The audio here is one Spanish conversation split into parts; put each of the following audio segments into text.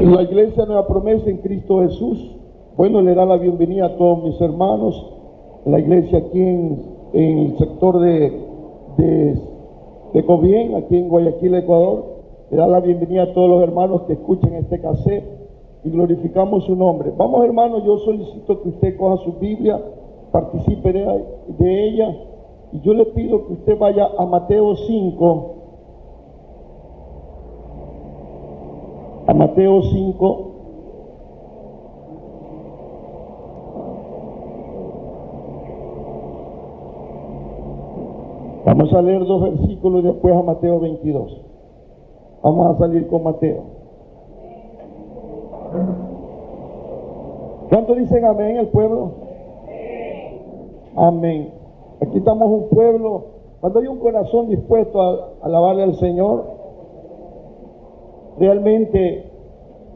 La iglesia Nueva Promesa en Cristo Jesús, bueno, le da la bienvenida a todos mis hermanos, la iglesia aquí en, el sector de, de, de aquí en Guayaquil, Ecuador, le da la bienvenida a todos los hermanos que escuchen este cassette y glorificamos su nombre. Vamos hermanos, yo solicito que usted coja su Biblia, participe de, de ella y yo le pido que usted vaya a Mateo 5, a Mateo 5. Vamos a leer dos versículos y después a Mateo 22. Vamos a salir con Mateo. ¿Cuánto dicen amén el pueblo? Amén. Aquí estamos un pueblo, cuando hay un corazón dispuesto a alabarle al Señor, realmente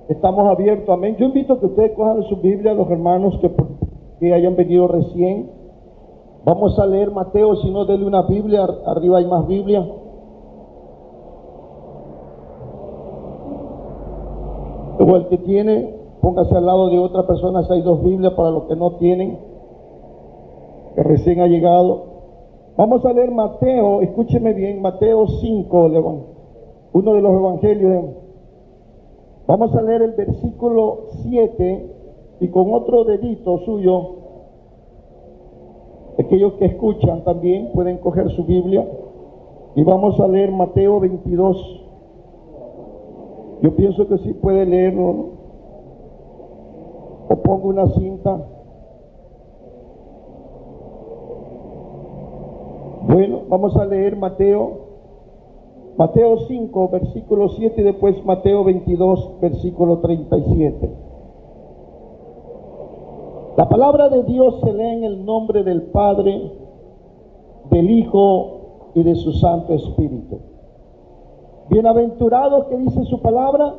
estamos abiertos. Amén. Yo invito a que ustedes cojan su Biblia, los hermanos que, hayan venido recién. Vamos a leer Mateo, si no, denle una Biblia, arriba hay más Biblia. O el que tiene, póngase al lado de otra persona, hay dos Biblias para los que no tienen, que recién ha llegado. Vamos a leer Mateo, escúcheme bien, Mateo 5, uno de los evangelios. Vamos a leer el versículo 7 y con otro dedito suyo, aquellos que escuchan también pueden coger su Biblia y vamos a leer Mateo 22. Yo pienso que sí puede leerlo. O pongo una cinta. Bueno, vamos a leer Mateo, Mateo 5, versículo 7 y después Mateo 22, versículo 37. La palabra de Dios se lee en el nombre del Padre, del Hijo y de su Santo Espíritu. Bienaventurados que dice su palabra,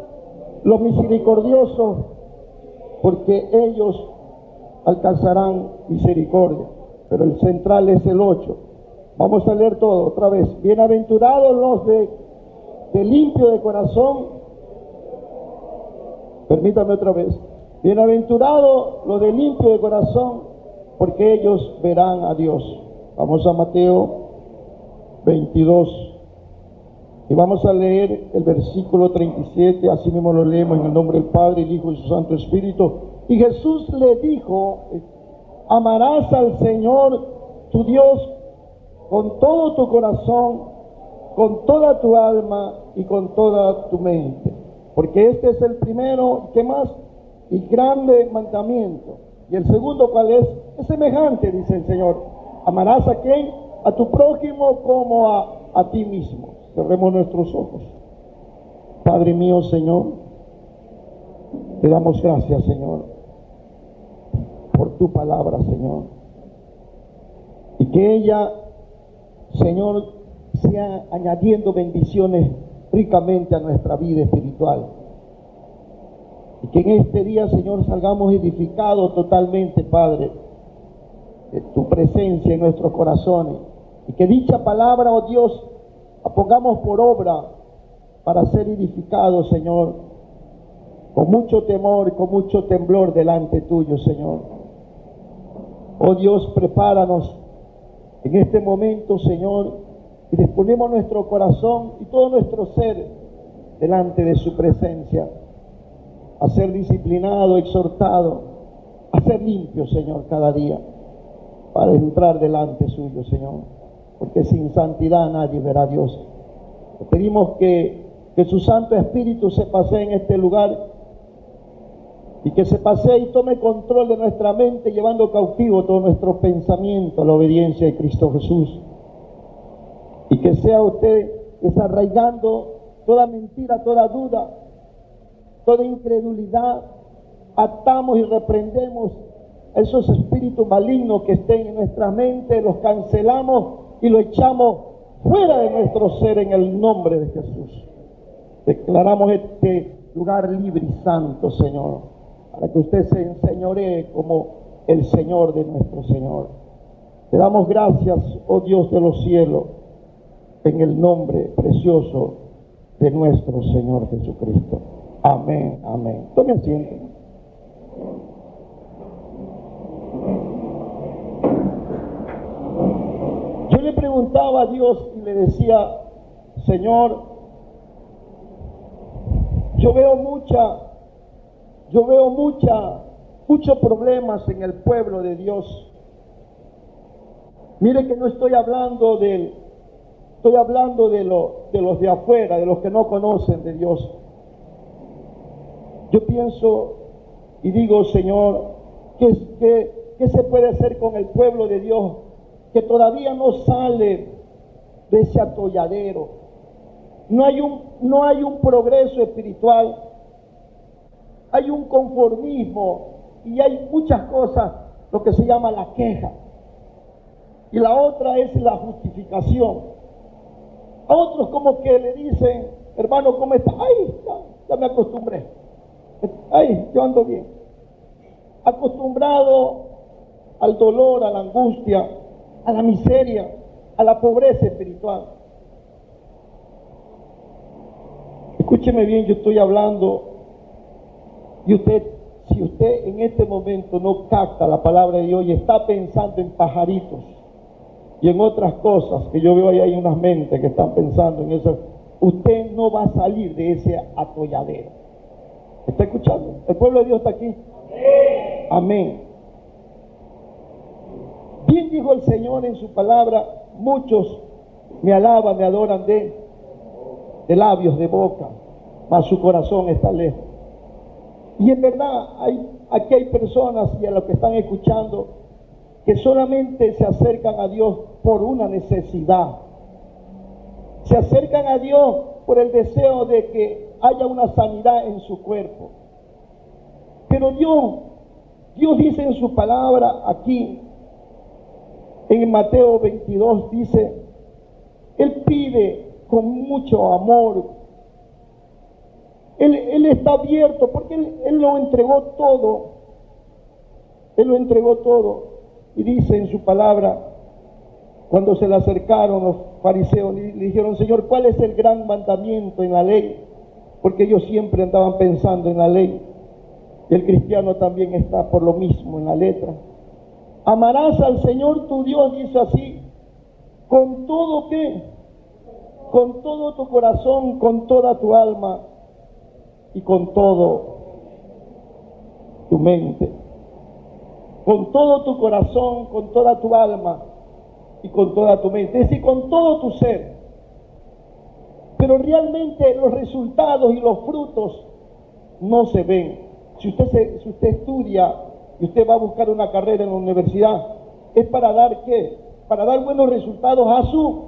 los misericordiosos, porque ellos alcanzarán misericordia. Pero el central es el 8. Vamos a leer todo otra vez. Bienaventurados los de, limpio de corazón. Permítame otra vez. Bienaventurados los de limpio de corazón, porque ellos verán a Dios. Vamos a Mateo 22. Y vamos a leer el versículo 37, así mismo lo leemos en el nombre del Padre, el Hijo y su Santo Espíritu. Y Jesús le dijo, amarás al Señor tu Dios con todo tu corazón, con toda tu alma y con toda tu mente. Porque este es el primero, ¿qué más? Y grande mandamiento. Y el segundo, ¿cuál es? Es semejante, dice el Señor. Amarás a quién? A tu prójimo como a, a ti mismo. Cerremos nuestros ojos. Padre mío, Señor, te damos gracias, Señor, por tu palabra, Señor. Y que ella, Señor, sea añadiendo bendiciones ricamente a nuestra vida espiritual. Y que en este día, Señor, salgamos edificados totalmente, Padre, de tu presencia en nuestros corazones. Y que dicha palabra, oh Dios, la pongamos por obra para ser edificados, Señor, con mucho temor y con mucho temblor delante tuyo, Señor. Oh Dios, prepáranos en este momento, Señor, y disponemos nuestro corazón y todo nuestro ser delante de su presencia, a ser disciplinado, exhortado, a ser limpio, Señor, cada día, para entrar delante suyo, Señor porque sin santidad nadie verá a Dios. pedimos que, que su Santo Espíritu se pase en este lugar y que se pase y tome control de nuestra mente, llevando cautivo todo nuestro pensamiento a la obediencia de Cristo Jesús. Y que sea usted desarraigando toda mentira, toda duda, toda incredulidad, atamos y reprendemos esos espíritus malignos que estén en nuestra mente, los cancelamos y lo echamos fuera de nuestro ser en el nombre de Jesús. Declaramos este lugar libre y santo, Señor, para que usted se enseñoree como el Señor de nuestro Señor. Te damos gracias, oh Dios de los cielos, en el nombre precioso de nuestro Señor Jesucristo. Amén, amén. Tome asiento. Yo le preguntaba a Dios y le decía, Señor, yo veo mucha, yo veo mucha, muchos problemas en el pueblo de Dios. Mire que no estoy hablando del, estoy hablando de, lo, de los de afuera, de los que no conocen de Dios. Yo pienso y digo, Señor, ¿qué, qué, qué se puede hacer con el pueblo de Dios que todavía no sale de ese atolladero? No hay un, no hay un progreso espiritual, hay un conformismo y hay muchas cosas, lo que se llama la queja. Y la otra es la justificación. A otros como que le dicen, hermano, ¿cómo está? Ay, ya me acostumbré. Ay, yo ando bien. Acostumbrado al dolor, a la angustia, a la miseria, a la pobreza espiritual. Escúcheme bien, yo estoy hablando y usted, si usted en este momento no capta la palabra de Dios y está pensando en pajaritos y en otras cosas que yo veo ahí hay unas mentes que están pensando en eso, usted no va a salir de ese atolladero. ¿Está escuchando? ¿El pueblo de Dios está aquí? Amén. Bien dijo el Señor en su palabra, muchos me alaban, me adoran de de labios, de boca, mas su corazón está lejos. Y en verdad, hay, aquí hay personas y a los que están escuchando que solamente se acercan a Dios por una necesidad. Se acercan a Dios por el deseo de que haya una sanidad en su cuerpo. Pero Dios, Dios dice en su palabra aquí, en Mateo 22, dice, Él pide con mucho amor. Él, está abierto porque él, lo entregó todo. Él lo entregó todo. Y dice en su palabra, cuando se le acercaron los fariseos, le dijeron, Señor, ¿cuál es el gran mandamiento en la ley? Porque ellos siempre andaban pensando en la ley. El cristiano también está por lo mismo en la letra. Amarás al Señor tu Dios, dice así, con todo que con todo tu corazón, con toda tu alma y con todo tu mente. Con todo tu corazón, con toda tu alma y con toda tu mente. Es decir, con todo tu ser. Pero realmente los resultados y los frutos no se ven. Si usted, si usted estudia y usted va a buscar una carrera en la universidad, es para dar qué? Para dar buenos resultados a su,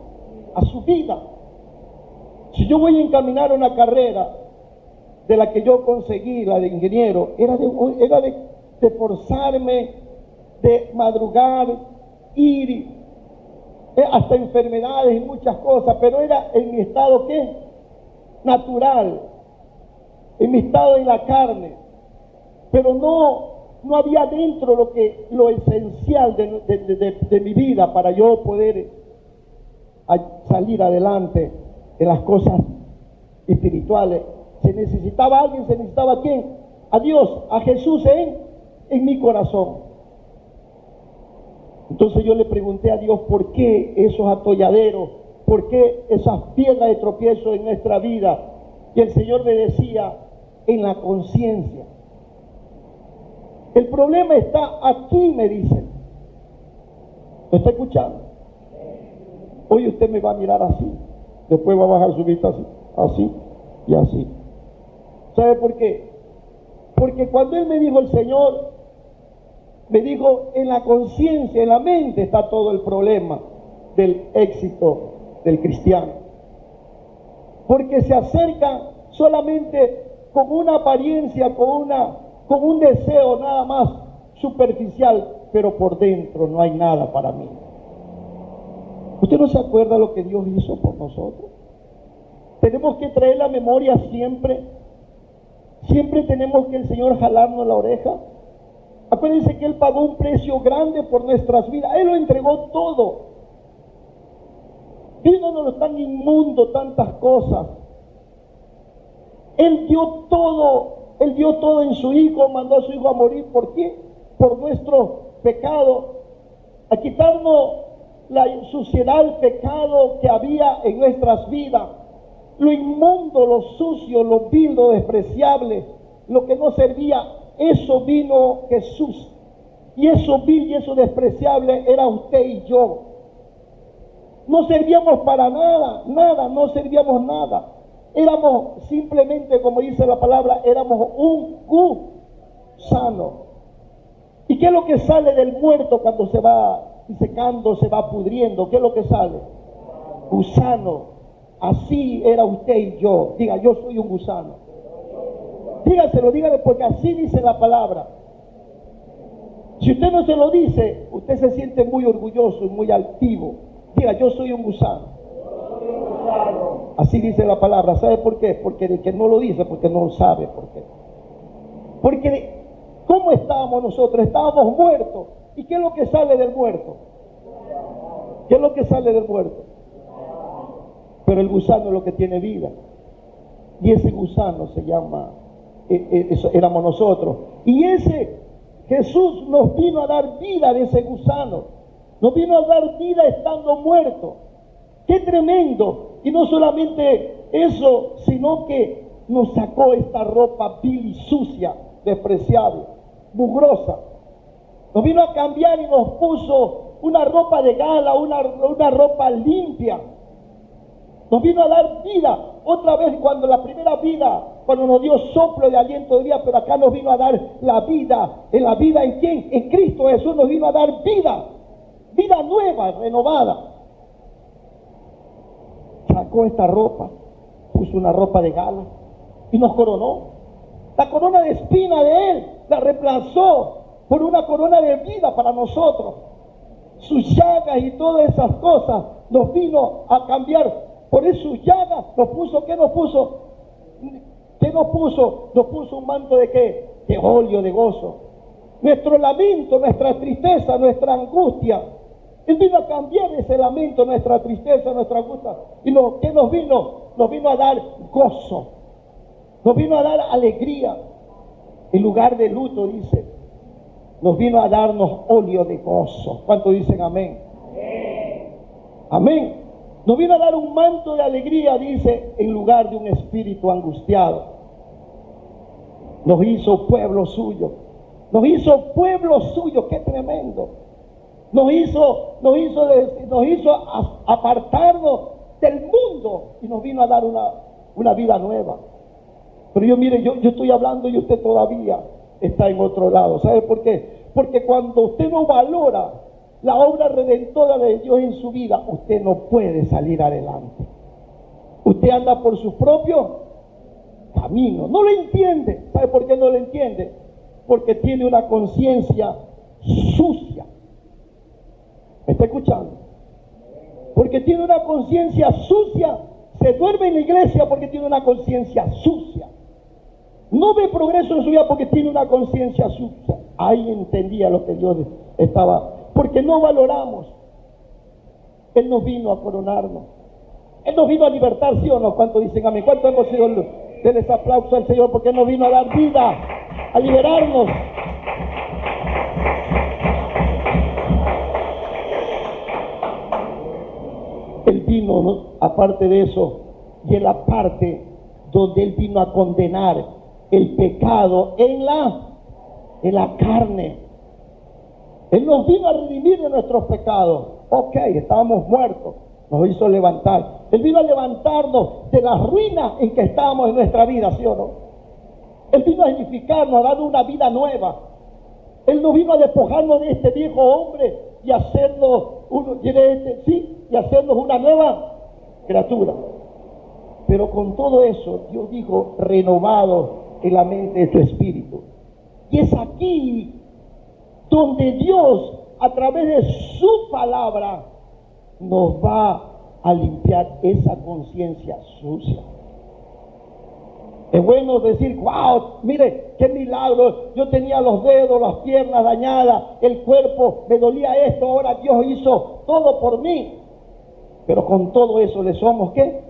a su vida. Si yo voy a encaminar una carrera de la que yo conseguí, la de ingeniero, era de, era de, forzarme, de madrugar, ir, eh, hasta enfermedades y muchas cosas, pero era en mi estado qué? Natural, en mi estado en la carne, pero no, no había dentro lo que lo esencial de, de mi vida para yo poder salir adelante en las cosas espirituales. Se necesitaba alguien, se necesitaba a quién? A Dios, a Jesús en, en mi corazón. Entonces yo le pregunté a Dios por qué esos atolladeros, por qué esas piedras de tropiezo en nuestra vida. Y el Señor me decía, en la conciencia. El problema está aquí, me dicen. ¿Me está escuchando? Hoy usted me va a mirar así. Después va a bajar su vista así, así y así. ¿Sabe por qué? Porque cuando Él me dijo el Señor, me dijo, en la conciencia, en la mente está todo el problema del éxito del cristiano. Porque se acerca solamente con una apariencia, con, una, con un deseo nada más superficial, pero por dentro no hay nada para mí. ¿Usted no se acuerda lo que Dios hizo por nosotros? Tenemos que traer la memoria siempre. Siempre tenemos que el Señor jalarnos la oreja. Acuérdense que Él pagó un precio grande por nuestras vidas. Él lo entregó todo. Díganos tan inmundo tantas cosas. Él dio todo, Él dio todo en su Hijo, mandó a su Hijo a morir. ¿Por qué? Por nuestro pecado, a quitarnos la suciedad, el pecado que había en nuestras vidas, lo inmundo, lo sucio, lo vil, lo despreciable, lo que no servía, eso vino Jesús. Y eso vil y eso despreciable era usted y yo. No servíamos para nada, nada, no servíamos nada. Éramos simplemente, como dice la palabra, éramos un gusano. ¿Y qué es lo que sale del muerto cuando se va secando, se va pudriendo? ¿Qué es lo que sale? Gusano. Así era usted y yo. Diga, yo soy un gusano. Dígaselo, dígale, porque así dice la palabra. Si usted no se lo dice, usted se siente muy orgulloso y muy altivo. Diga, yo soy un gusano. Así dice la palabra. ¿Sabe por qué? Porque el que no lo dice, porque no sabe por qué. Porque, ¿cómo estábamos nosotros? Estábamos muertos. ¿Y qué es lo que sale del muerto? ¿Qué es lo que sale del muerto? Pero el gusano es lo que tiene vida. Y ese gusano se llama, eh, eh, éramos nosotros. Y ese Jesús nos vino a dar vida de ese gusano. Nos vino a dar vida estando muerto. Qué tremendo. Y no solamente eso, sino que nos sacó esta ropa vil y sucia, despreciable, mugrosa. Nos vino a cambiar y nos puso una ropa de gala, una, una ropa limpia, nos vino a dar vida. Otra vez cuando la primera vida, cuando nos dio soplo de aliento de vida, pero acá nos vino a dar la vida. ¿En la vida en quién? En Cristo Jesús nos vino a dar vida. Vida nueva, renovada. Sacó esta ropa, puso una ropa de gala y nos coronó. La corona de espina de Él la reemplazó por una corona de vida para nosotros. Sus llagas y todas esas cosas nos vino a cambiar por eso llagas nos puso, ¿qué nos puso? ¿Qué nos puso? Nos puso un manto de qué? De óleo, de gozo. Nuestro lamento, nuestra tristeza, nuestra angustia. Él vino a cambiar ese lamento, nuestra tristeza, nuestra angustia. ¿Y no, qué nos vino? Nos vino a dar gozo. Nos vino a dar alegría. En lugar de luto, dice. Nos vino a darnos óleo de gozo. ¿Cuánto dicen amén? Amén. Nos vino a dar un manto de alegría, dice, en lugar de un espíritu angustiado. Nos hizo pueblo suyo. Nos hizo pueblo suyo, qué tremendo. Nos hizo, nos hizo, nos hizo apartarnos del mundo y nos vino a dar una, una vida nueva. Pero yo mire, yo, yo estoy hablando y usted todavía está en otro lado. ¿Sabe por qué? Porque cuando usted no valora la obra redentora de Dios en su vida, usted no puede salir adelante. Usted anda por su propio camino. No lo entiende. ¿Sabe por qué no lo entiende? Porque tiene una conciencia sucia. ¿Me está escuchando? Porque tiene una conciencia sucia. Se duerme en la iglesia porque tiene una conciencia sucia. No ve progreso en su vida porque tiene una conciencia sucia. Ahí entendía lo que Dios estaba porque no valoramos. Él nos vino a coronarnos. Él nos vino a libertar, ¿sí o no? ¿Cuánto dicen amén? ¿Cuánto hemos sido? Denles aplauso al Señor porque Él nos vino a dar vida, a liberarnos. Él vino, aparte de eso, y en la parte donde Él vino a condenar el pecado en la, en la carne. Él nos vino a redimir de nuestros pecados. Ok, estábamos muertos. Nos hizo levantar. Él vino a levantarnos de la ruina en que estábamos en nuestra vida, ¿sí o no? Él vino a edificarnos, a darnos una vida nueva. Él nos vino a despojarnos de este viejo hombre y hacernos, este, sí, y hacernos una nueva criatura. Pero con todo eso, Dios dijo, renovado en la mente de tu espíritu. Y es aquí donde Dios a través de su palabra nos va a limpiar esa conciencia sucia. Es bueno decir, wow, mire, qué milagro. Yo tenía los dedos, las piernas dañadas, el cuerpo, me dolía esto, ahora Dios hizo todo por mí. Pero con todo eso le somos, ¿qué?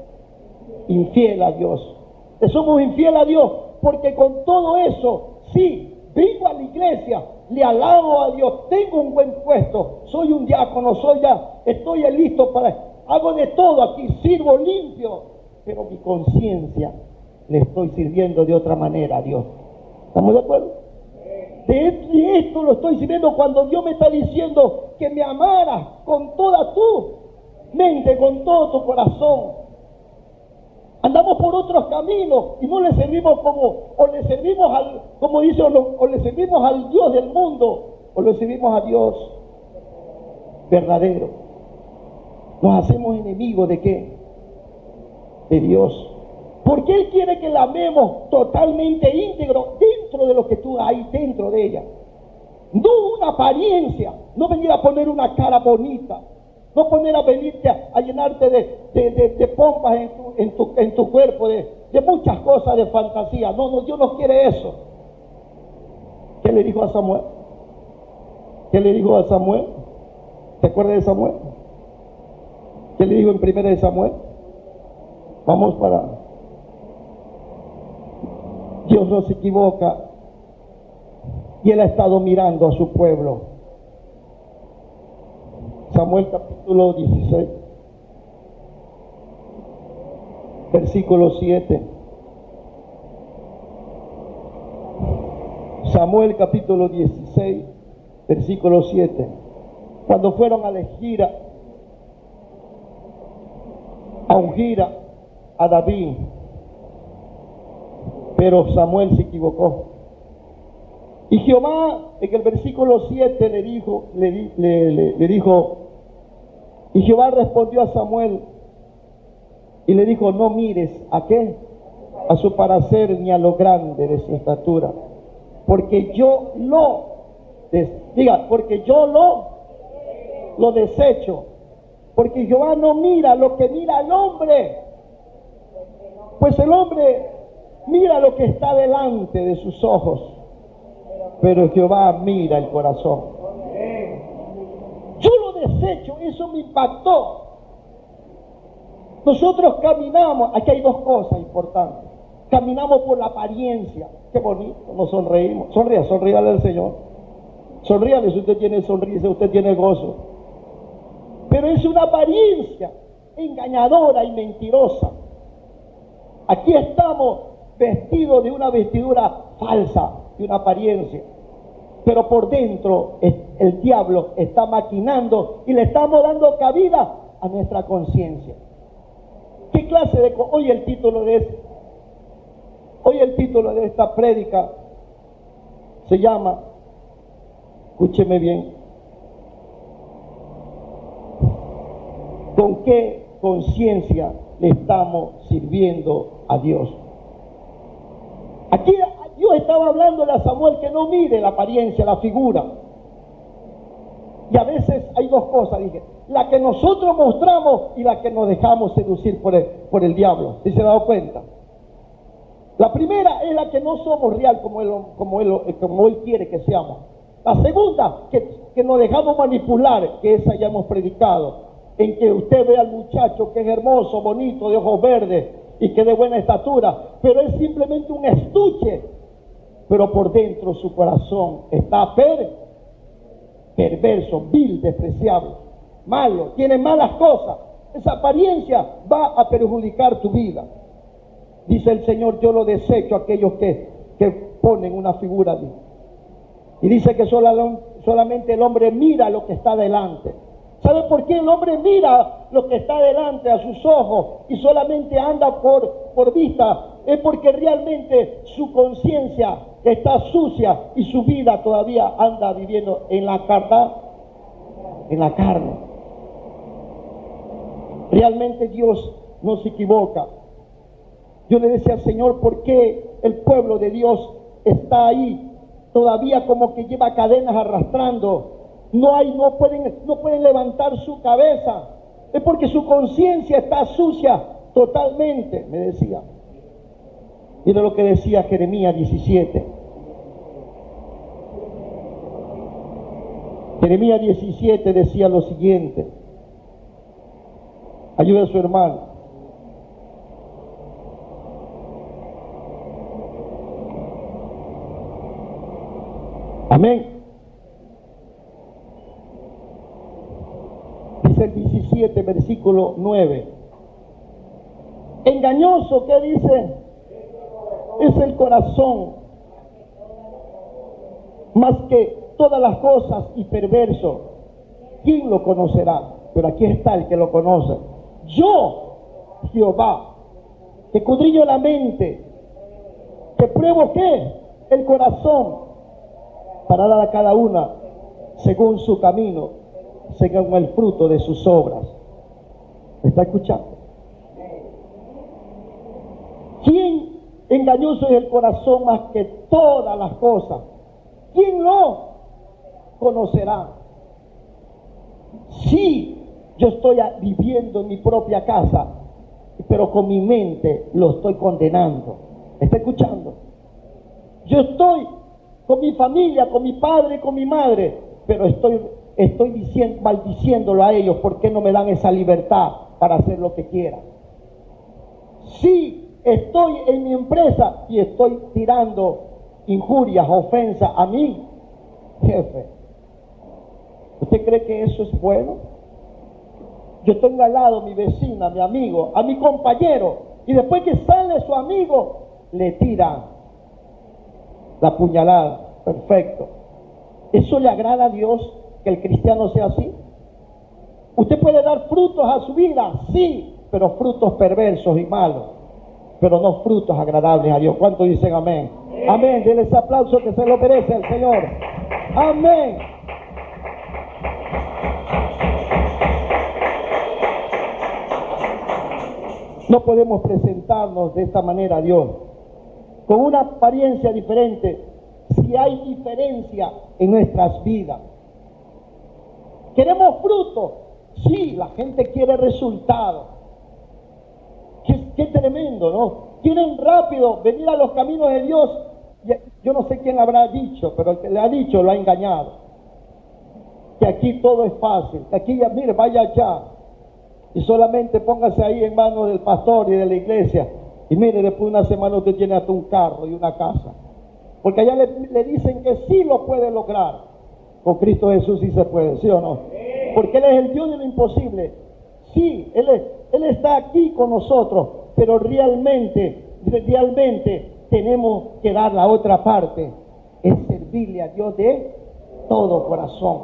Infiel a Dios. Le somos infiel a Dios porque con todo eso, sí, vengo a la iglesia, le alabo a Dios, tengo un buen puesto, soy un diácono, soy ya, estoy listo para, hago de todo aquí, sirvo limpio, pero mi conciencia le estoy sirviendo de otra manera a Dios. ¿Estamos de acuerdo? De esto lo estoy sirviendo cuando Dios me está diciendo que me amara con toda tu mente, con todo tu corazón. Andamos por otros caminos y no le servimos como, o le servimos al, como dice, o, le servimos al Dios del mundo, o le servimos a Dios verdadero. Nos hacemos enemigos de qué? De Dios. Porque Él quiere que la amemos totalmente íntegro dentro de lo que tú hay dentro de ella. No una apariencia, no venir a poner una cara bonita, no poner a venirte a, llenarte de, pompas en tu, en tu, cuerpo, de, muchas cosas de fantasía. No, no, Dios no quiere eso. ¿Qué le dijo a Samuel? ¿Qué le dijo a Samuel? ¿Te acuerdas de Samuel? ¿Qué le dijo en primera de Samuel? Vamos para Dios no se equivoca y Él ha estado mirando a su pueblo. Samuel capítulo 16, versículo 7. Samuel capítulo 16, versículo 7. Cuando fueron a elegir a ungir a David, pero Samuel se equivocó. Y Jehová en el versículo 7 le dijo, le, dijo, y Jehová respondió a Samuel y le dijo, no mires a qué, a su parecer ni a lo grande de su estatura, porque yo lo, diga, porque yo lo, lo desecho, porque Jehová no mira lo que mira el hombre, pues el hombre mira lo que está delante de sus ojos, pero Jehová mira el corazón. Yo lo desecho, eso me impactó. Nosotros caminamos, aquí hay dos cosas importantes. Caminamos por la apariencia, qué bonito, nos sonreímos. Sonría, sonríale al Señor. Sonríale si usted tiene sonrisa, usted tiene gozo. Pero es una apariencia engañadora y mentirosa. Aquí estamos vestido de una vestidura falsa, de una apariencia. Pero por dentro el diablo está maquinando y le estamos dando cabida a nuestra conciencia. ¿Qué clase de... Hoy el título de hoy el título de esta prédica se llama, escúcheme bien, ¿con qué conciencia le estamos sirviendo a Dios? Aquí Dios estaba hablándole a Samuel que no mire la apariencia, la figura. Y a veces hay dos cosas, dije, la que nosotros mostramos y la que nos dejamos seducir por el, por el diablo. ¿Sí se ha dado cuenta? La primera es la que no somos real como él, como él, como él quiere que seamos. La segunda, que, que nos dejamos manipular, que esa ya hemos predicado, en que usted ve al muchacho que es hermoso, bonito, de ojos verdes, y que de buena estatura, pero es simplemente un estuche, pero por dentro su corazón está per, perverso, vil, despreciable, malo, tiene malas cosas. Esa apariencia va a perjudicar tu vida. Dice el Señor, yo lo desecho a aquellos que, que ponen una figura de Y dice que solamente el hombre mira lo que está delante ¿Sabe por qué el hombre mira lo que está delante a sus ojos y solamente anda por, por vista? Es porque realmente su conciencia está sucia y su vida todavía anda viviendo en la carne. En la carne. Realmente Dios no se equivoca. Yo le decía al Señor, ¿por qué el pueblo de Dios está ahí todavía como que lleva cadenas arrastrando no hay, no pueden, no pueden levantar su cabeza. Es porque su conciencia está sucia totalmente, me decía. Mira lo que decía Jeremías 17. Jeremías 17 decía lo siguiente. Ayuda a su hermano. Amén. El 17, versículo 9. Engañoso, ¿qué dice? Es el corazón. Más que todas las cosas y perverso. ¿Quién lo conocerá? Pero aquí está el que lo conoce. Yo, Jehová, que cudrillo la mente, que pruebo qué? El corazón, para dar a cada una según su camino, según el fruto de sus obras. ¿Me está escuchando? ¿Quién engañoso es el corazón más que todas las cosas? ¿Quién lo conocerá? Si yo estoy viviendo en mi propia casa, pero con mi mente lo estoy condenando. ¿Está escuchando? Yo estoy con mi familia, con mi padre, con mi madre, pero estoy, estoy diciendo, maldiciéndolo a ellos porque no me dan esa libertad para hacer lo que quiera. Sí, estoy en mi empresa y estoy tirando injurias, ofensas a mi jefe. ¿Usted cree que eso es bueno? Yo tengo al lado mi vecina, mi amigo, a mi compañero, y después que sale su amigo, le tira la puñalada. Perfecto. ¿Eso le agrada a Dios que el cristiano sea así? Usted puede dar frutos a su vida, sí, pero frutos perversos y malos pero no frutos agradables a Dios. ¿Cuántos dicen amén? Amén. Denle ese aplauso que se lo merece al Señor. Amén. No podemos presentarnos de esta manera a Dios, con una apariencia diferente, si hay diferencia en nuestras vidas. ¿Queremos fruto? Sí, la gente quiere resultados. Qué, tremendo, ¿no? Quieren rápido venir a los caminos de Dios. Yo no sé quién habrá dicho, pero el que le ha dicho lo ha engañado. Que aquí todo es fácil. Que aquí, mire, vaya allá. Y solamente póngase ahí en manos del pastor y de la iglesia. Y mire, después de una semana usted tiene hasta un carro y una casa. Porque allá le, dicen que sí lo puede lograr. Con Cristo Jesús sí se puede, ¿sí o no? Porque Él es el Dios de lo imposible. Sí, Él es, él está aquí con nosotros, pero realmente, realmente tenemos que dar la otra parte, es servirle a Dios de todo corazón.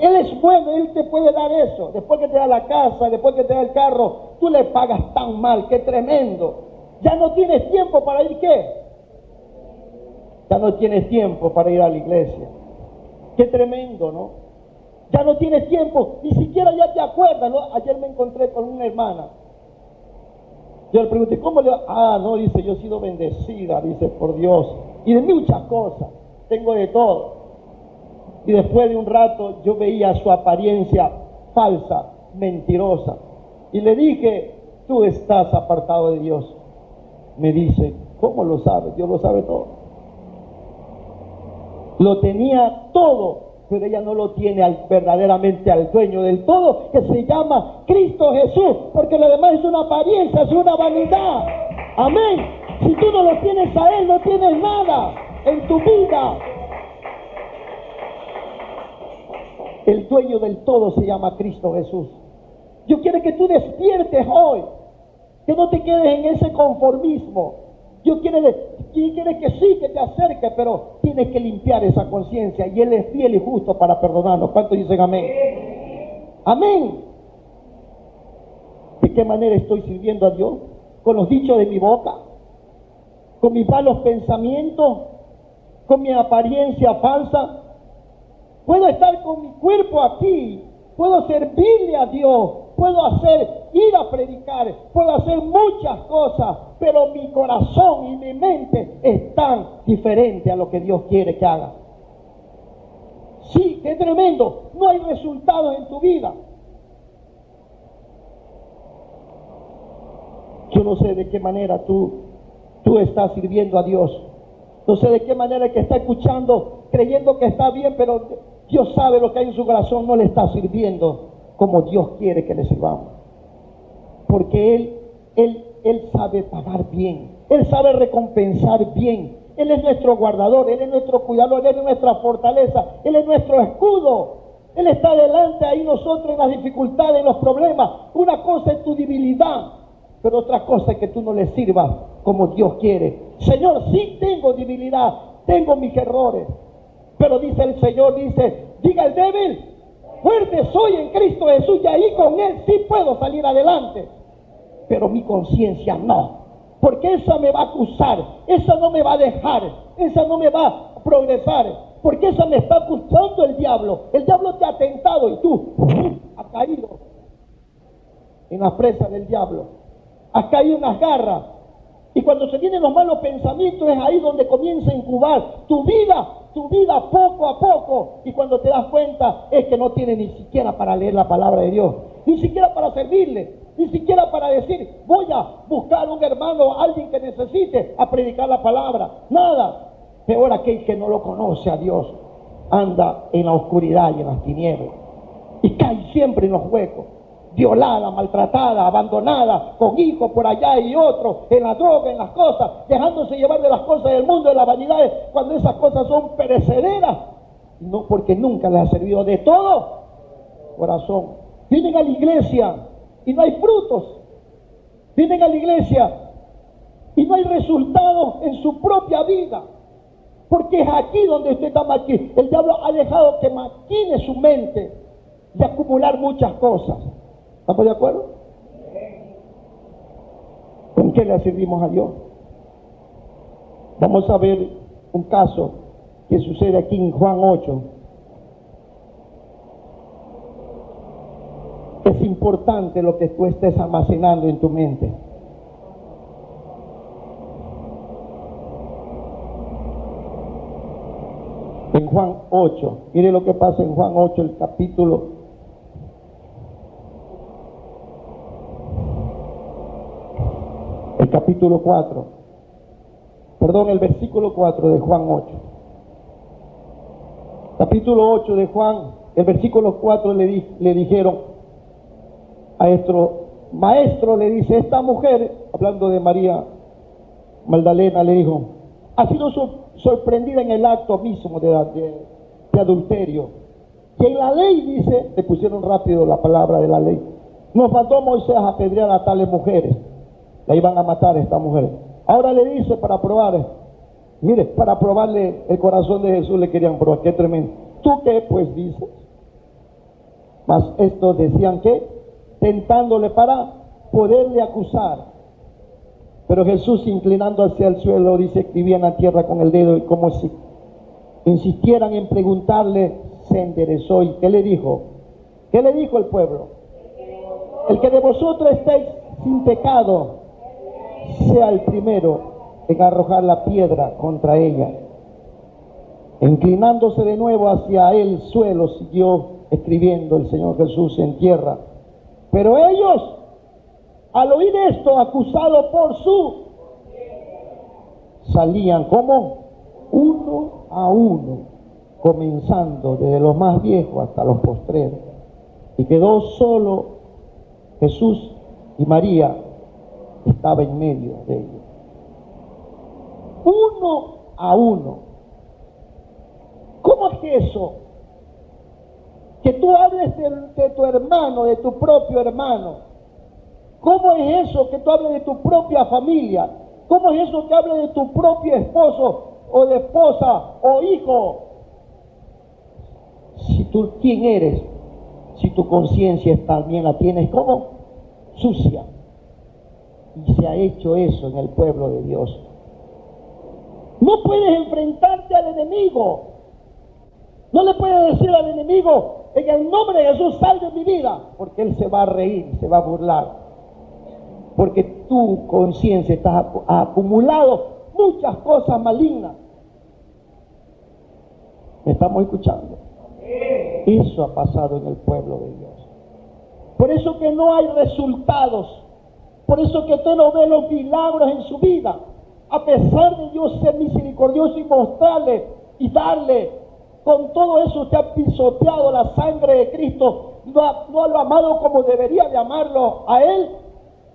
Él es bueno, Él te puede dar eso. Después que te da la casa, después que te da el carro, tú le pagas tan mal, qué tremendo. Ya no tienes tiempo para ir qué. Ya no tienes tiempo para ir a la iglesia. Qué tremendo, ¿no? Ya no tienes tiempo, ni siquiera ya te acuerdas. ¿no? Ayer me encontré con una hermana. Yo le pregunté, ¿cómo le va? Ah, no, dice, yo he sido bendecida, dice, por Dios. Y de muchas cosas, tengo de todo. Y después de un rato yo veía su apariencia falsa, mentirosa. Y le dije, tú estás apartado de Dios. Me dice, ¿cómo lo sabes? Dios lo sabe todo. Lo tenía todo pero ella no lo tiene verdaderamente al dueño del todo, que se llama Cristo Jesús, porque lo demás es una apariencia, es una vanidad. Amén. Si tú no lo tienes a Él, no tienes nada en tu vida. El dueño del todo se llama Cristo Jesús. Yo quiero que tú despiertes hoy, que no te quedes en ese conformismo, Dios quiere, quiere que sí, que te acerque, pero tienes que limpiar esa conciencia y Él es fiel y justo para perdonarnos. ¿Cuántos dicen amén? Amén. ¿De qué manera estoy sirviendo a Dios? ¿Con los dichos de mi boca? ¿Con mis malos pensamientos? ¿Con mi apariencia falsa? Puedo estar con mi cuerpo aquí, puedo servirle a Dios, puedo hacer, ir a predicar, puedo hacer muchas cosas, pero mi corazón y mi mente están diferentes a lo que Dios quiere que haga. Sí, qué tremendo. No hay resultados en tu vida. Yo no sé de qué manera tú, tú estás sirviendo a Dios. No sé de qué manera que está escuchando, creyendo que está bien, pero Dios sabe lo que hay en su corazón, no le está sirviendo como Dios quiere que le sirvamos. Porque Él, Él, Él sabe pagar bien, Él sabe recompensar bien. Él es nuestro guardador, Él es nuestro cuidador, Él es nuestra fortaleza, Él es nuestro escudo. Él está delante ahí nosotros en las dificultades, en los problemas. Una cosa es tu debilidad, pero otra cosa es que tú no le sirvas como Dios quiere. Señor, sí tengo debilidad, tengo mis errores, pero dice el Señor, dice, diga el débil, fuerte soy en Cristo Jesús y ahí con Él sí puedo salir adelante. Pero mi conciencia no, porque esa me va a acusar, esa no me va a dejar, esa no me va a progresar, porque esa me está acusando el diablo. El diablo te ha tentado y tú has caído en la presa del diablo. Has caído en las garras. Y cuando se vienen los malos pensamientos es ahí donde comienza a incubar tu vida, tu vida poco a poco. Y cuando te das cuenta es que no tienes ni siquiera para leer la palabra de Dios, ni siquiera para servirle, ni siquiera para decir, voy a buscar un hermano, alguien que necesite a predicar la palabra. Nada. Peor aquel que no lo conoce a Dios, anda en la oscuridad y en las tinieblas. Y cae siempre en los huecos. Violada, maltratada, abandonada, con hijos por allá y otros, en la droga, en las cosas, dejándose llevar de las cosas del mundo, de las vanidades, cuando esas cosas son perecederas. No porque nunca les ha servido de todo corazón. Vienen a la iglesia y no hay frutos. Vienen a la iglesia y no hay resultados en su propia vida. Porque es aquí donde usted está aquí. El diablo ha dejado que maquine su mente de acumular muchas cosas. ¿Estamos de acuerdo? ¿Con qué le servimos a Dios? Vamos a ver un caso que sucede aquí en Juan 8. Es importante lo que tú estés almacenando en tu mente. en Juan 8. Mire lo que pasa en Juan 8, el capítulo. El capítulo 4. Perdón, el versículo 4 de Juan 8. Capítulo 8 de Juan, el versículo 4 le, le dijeron a nuestro maestro, le dice, esta mujer, hablando de María Magdalena, le dijo, ha sido sorprendida en el acto mismo de, adulterio. Que la ley dice, le pusieron rápido la palabra de la ley, nos mandó Moisés a apedrear a tales mujeres. La iban a matar a esta mujer. Ahora le dice para probar, mire, para probarle el corazón de Jesús le querían probar, qué tremendo. ¿Tú qué pues dices? Mas estos decían que, tentándole para poderle acusar. Pero Jesús, inclinando hacia el suelo, dice, escribía en la tierra con el dedo y como si insistieran en preguntarle, se enderezó. ¿Y qué le dijo? ¿Qué le dijo el pueblo? El que de vosotros estéis sin pecado, sea el primero en arrojar la piedra contra ella. Inclinándose de nuevo hacia el suelo, siguió escribiendo el Señor Jesús en tierra. Pero ellos al oír esto, acusado por su, salían como uno a uno, comenzando desde los más viejos hasta los postreros. Y quedó solo Jesús y María estaba en medio de ellos. Uno a uno. ¿Cómo es eso? Que tú hables de, de tu hermano, de tu propio hermano, ¿Cómo es eso que tú hables de tu propia familia? ¿Cómo es eso que hables de tu propio esposo o de esposa o hijo? Si tú, ¿quién eres? Si tu conciencia también la tienes como sucia. Y se ha hecho eso en el pueblo de Dios. No puedes enfrentarte al enemigo. No le puedes decir al enemigo, en el nombre de Jesús, sal de mi vida, porque él se va a reír, se va a burlar porque tu conciencia está acumulado muchas cosas malignas. ¿Me estamos escuchando? Eso ha pasado en el pueblo de Dios. Por eso que no hay resultados. Por eso que usted no ve los milagros en su vida. A pesar de Dios ser misericordioso y mostrarle y darle, con todo eso usted ha pisoteado la sangre de Cristo. No, lo ha amado como debería de amarlo a Él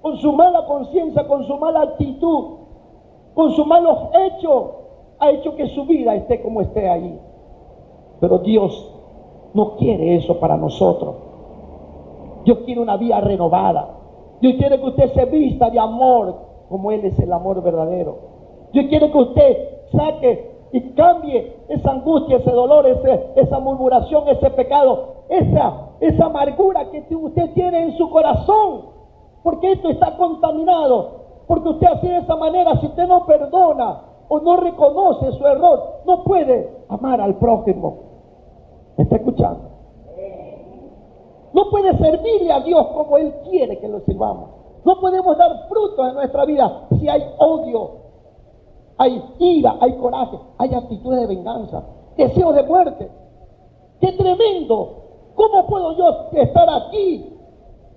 con su mala conciencia, con su mala actitud, con sus malos hechos, ha hecho que su vida esté como esté ahí. Pero Dios no quiere eso para nosotros. Dios quiere una vida renovada. Dios quiere que usted se vista de amor como Él es el amor verdadero. Dios quiere que usted saque y cambie esa angustia, ese dolor, esa murmuración, ese pecado, esa, esa amargura que usted tiene en su corazón. Porque esto está contaminado. Porque usted así de esa manera, si usted no perdona o no reconoce su error, no puede amar al prójimo. ¿Me está escuchando? No puede servirle a Dios como Él quiere que lo sirvamos. No podemos dar frutos en nuestra vida si hay odio, hay ira, hay coraje, hay actitudes de venganza, deseos de muerte. ¡Qué tremendo! ¿Cómo puedo yo estar aquí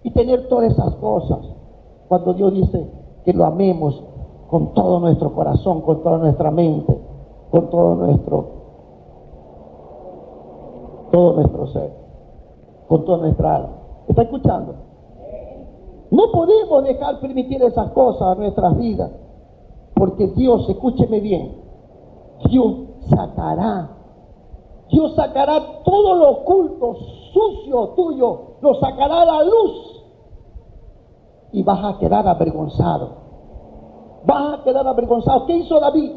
y tener todas esas cosas? Cuando Dios dice que lo amemos con todo nuestro corazón, con toda nuestra mente, con todo nuestro, todo nuestro ser, con toda nuestra alma. ¿Está escuchando? No podemos dejar permitir esas cosas a nuestras vidas, porque Dios, escúcheme bien, Dios sacará, Dios sacará todo lo oculto, sucio tuyo, lo sacará a la luz y vas a quedar avergonzado. Vas a quedar avergonzado. ¿Qué hizo David?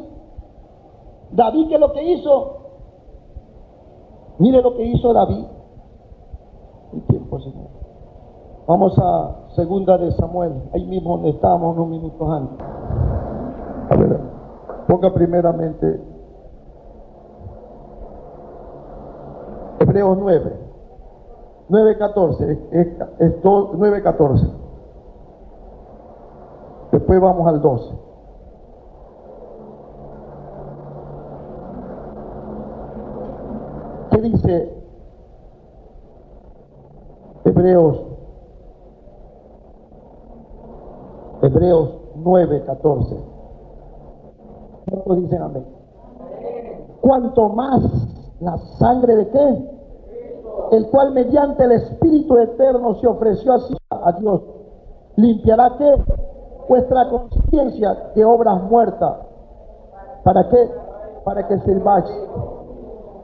David, ¿qué es lo que hizo? Mire lo que hizo David. El tiempo, Señor. Vamos a segunda de Samuel, ahí mismo donde estábamos unos minutos antes. A ver, ponga primeramente Hebreos 9, 9.14, es, es 9.14. Después vamos al 12. ¿Qué dice Hebreos Hebreos 9, 14. ¿Cuántos dicen amén? Cuanto más la sangre de qué? El cual mediante el Espíritu Eterno se ofreció a Dios, limpiará qué? Vuestra conciencia de obras muertas. ¿Para qué? Para que sirváis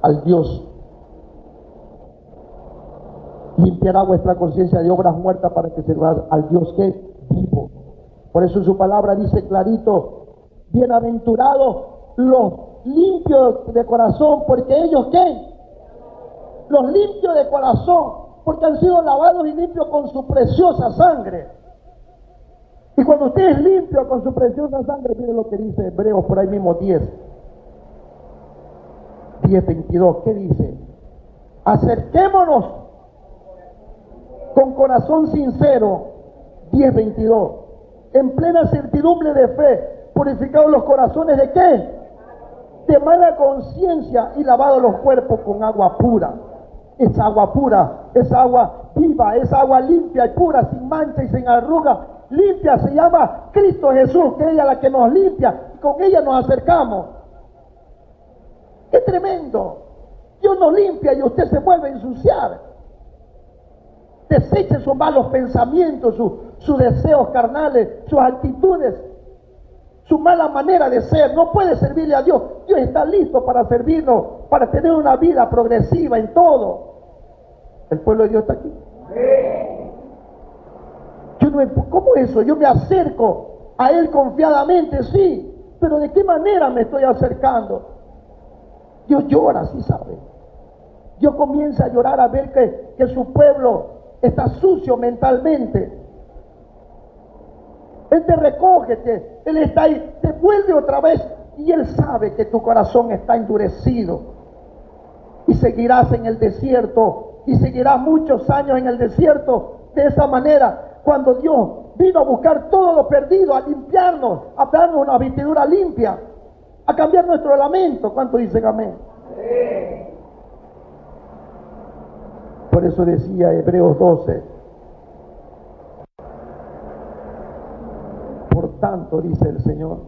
al Dios. Limpiará vuestra conciencia de obras muertas para que sirváis al Dios que vivo. Por eso su palabra dice clarito, bienaventurados los limpios de corazón, porque ellos qué? Los limpios de corazón, porque han sido lavados y limpios con su preciosa sangre. Y cuando usted es limpio con su preciosa sangre, mire lo que dice Hebreos por ahí mismo 10. 10, 22. ¿Qué dice? Acerquémonos con corazón sincero. 10, 22 en plena certidumbre de fe, purificados los corazones de qué? De mala conciencia y lavados los cuerpos con agua pura. Es agua pura, es agua viva, es agua limpia y pura, sin mancha y sin arruga. Limpia se llama Cristo Jesús, que ella es la que nos limpia y con ella nos acercamos. ¡Qué tremendo! Dios nos limpia y usted se vuelve a ensuciar. Deseche sus malos pensamientos, sus deseos carnales, sus actitudes, su mala manera de ser. No puede servirle a Dios. Dios está listo para servirnos, para tener una vida progresiva en todo. El pueblo de Dios está aquí. Yo no, ¿Cómo eso? Yo me acerco a Él confiadamente, sí. Pero ¿de qué manera me estoy acercando? Dios llora, sí sabe. Dios comienza a llorar a ver que, que su pueblo está sucio mentalmente. Él te recoge, Él está ahí, te vuelve otra vez y Él sabe que tu corazón está endurecido. Y seguirás en el desierto y seguirás muchos años en el desierto de esa manera. Cuando Dios vino a buscar todo lo perdido, a limpiarnos, a darnos una vestidura limpia, a cambiar nuestro lamento. ¿Cuánto dicen amén? Por eso decía Hebreos 12. Por tanto, dice el Señor,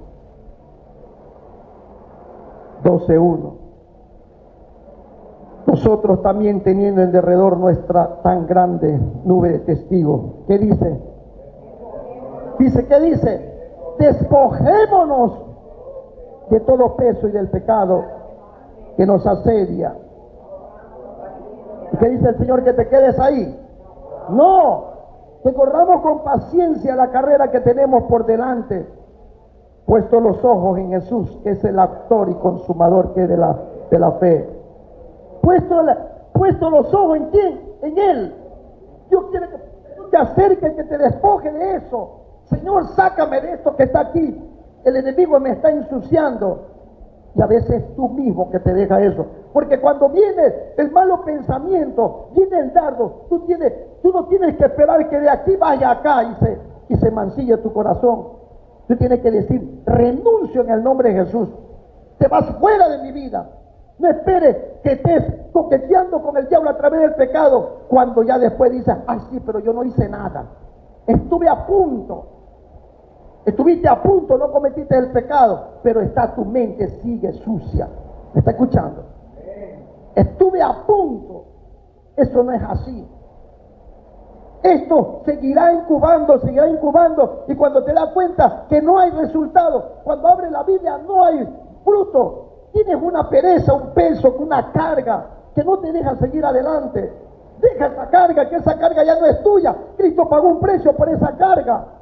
12.1. Nosotros también teniendo en derredor nuestra tan grande nube de testigos. ¿Qué dice? Dice, ¿qué dice? Despojémonos de todo peso y del pecado que nos asedia. ¿Y qué dice el Señor? Que te quedes ahí. No, que corramos con paciencia la carrera que tenemos por delante, puesto los ojos en Jesús, que es el actor y consumador que de la, de la fe. Puesto, puesto los ojos en quién? En Él. Dios quiere que te acerques, que te despoje de eso. Señor, sácame de esto que está aquí. El enemigo me está ensuciando. Y a veces es tú mismo que te deja eso. Porque cuando viene el malo pensamiento, viene el dardo, tú, tienes, tú no tienes que esperar que de aquí vaya acá y se, y se mancille tu corazón. Tú tienes que decir, renuncio en el nombre de Jesús. Te vas fuera de mi vida. No esperes que estés coqueteando con el diablo a través del pecado cuando ya después dices, ay sí, pero yo no hice nada. Estuve a punto. Estuviste a punto, no cometiste el pecado, pero está tu mente sigue sucia. ¿Me está escuchando? Estuve a punto. Eso no es así. Esto seguirá incubando, seguirá incubando. Y cuando te das cuenta que no hay resultado, cuando abres la Biblia no hay fruto, tienes una pereza, un peso, una carga que no te deja seguir adelante. Deja esa carga, que esa carga ya no es tuya. Cristo pagó un precio por esa carga.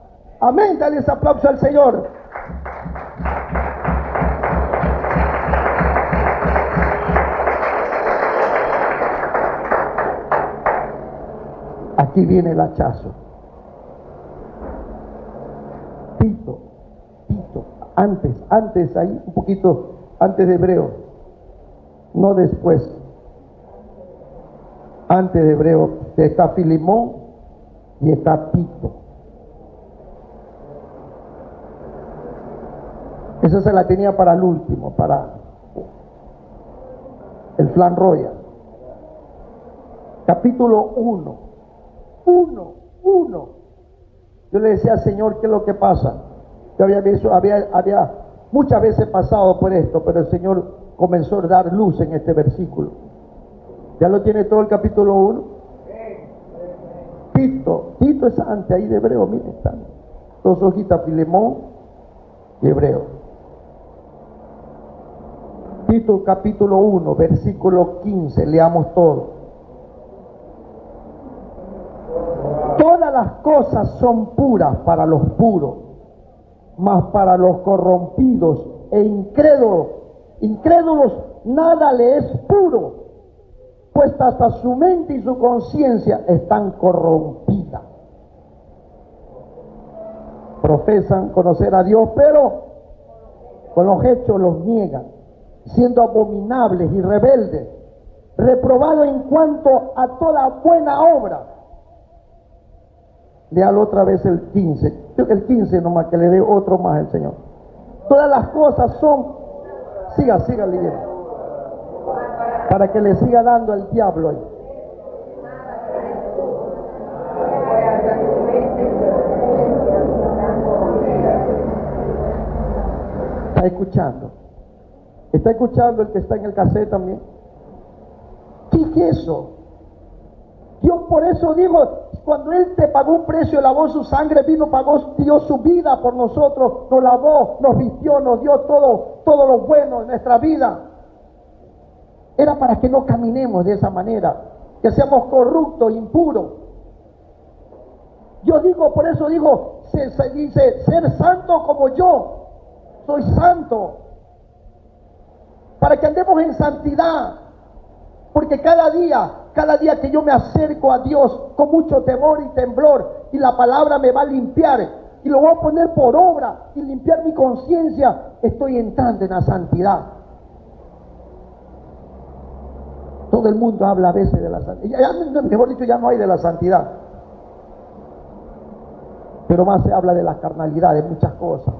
Amén, dale ese aplauso al Señor. Aquí viene el hachazo. Tito, Tito, antes, antes, ahí un poquito antes de Hebreo, no después. Antes de Hebreo está Filimón y está Tito. Esa se la tenía para el último, para el flan royal. Capítulo 1. 1, 1. Yo le decía al Señor, ¿qué es lo que pasa? Yo había visto, había, Muchas veces pasado por esto, pero el Señor comenzó a dar luz en este versículo. ¿Ya lo tiene todo el capítulo 1? Tito, Tito es antes ahí de Hebreo, miren, están dos hojitas, Filemón y Hebreo. Tito capítulo 1, versículo 15, leamos todo. Todas las cosas son puras para los puros mas para los corrompidos e incrédulos, incrédulos nada le es puro, pues hasta su mente y su conciencia están corrompidas. Profesan conocer a Dios, pero con los hechos los niegan, siendo abominables y rebeldes, reprobados en cuanto a toda buena obra Léalo otra vez el 15. El 15 nomás, que le dé otro más el Señor. Todas las cosas son. Siga, siga leyendo. Para que le siga dando el diablo ahí. Está escuchando. Está escuchando el que está en el cassette también. ¿Qué es eso? Dios por eso dijo, cuando Él te pagó un precio, lavó su sangre, vino, pagó, dio su vida por nosotros, nos lavó, nos vistió, nos dio todo, lo bueno en nuestra vida. Era para que no caminemos de esa manera, que seamos corruptos, impuros. Yo digo, por eso digo, se dice, ser santo como yo, soy santo. Para que andemos en santidad. Porque cada día cada día que yo me acerco a Dios con mucho temor y temblor y la palabra me va a limpiar y lo voy a poner por obra y limpiar mi conciencia, estoy entrando en la santidad. Todo el mundo habla a veces de la santidad. mejor dicho, ya no hay de la santidad. Pero más se habla de la carnalidad, de muchas cosas.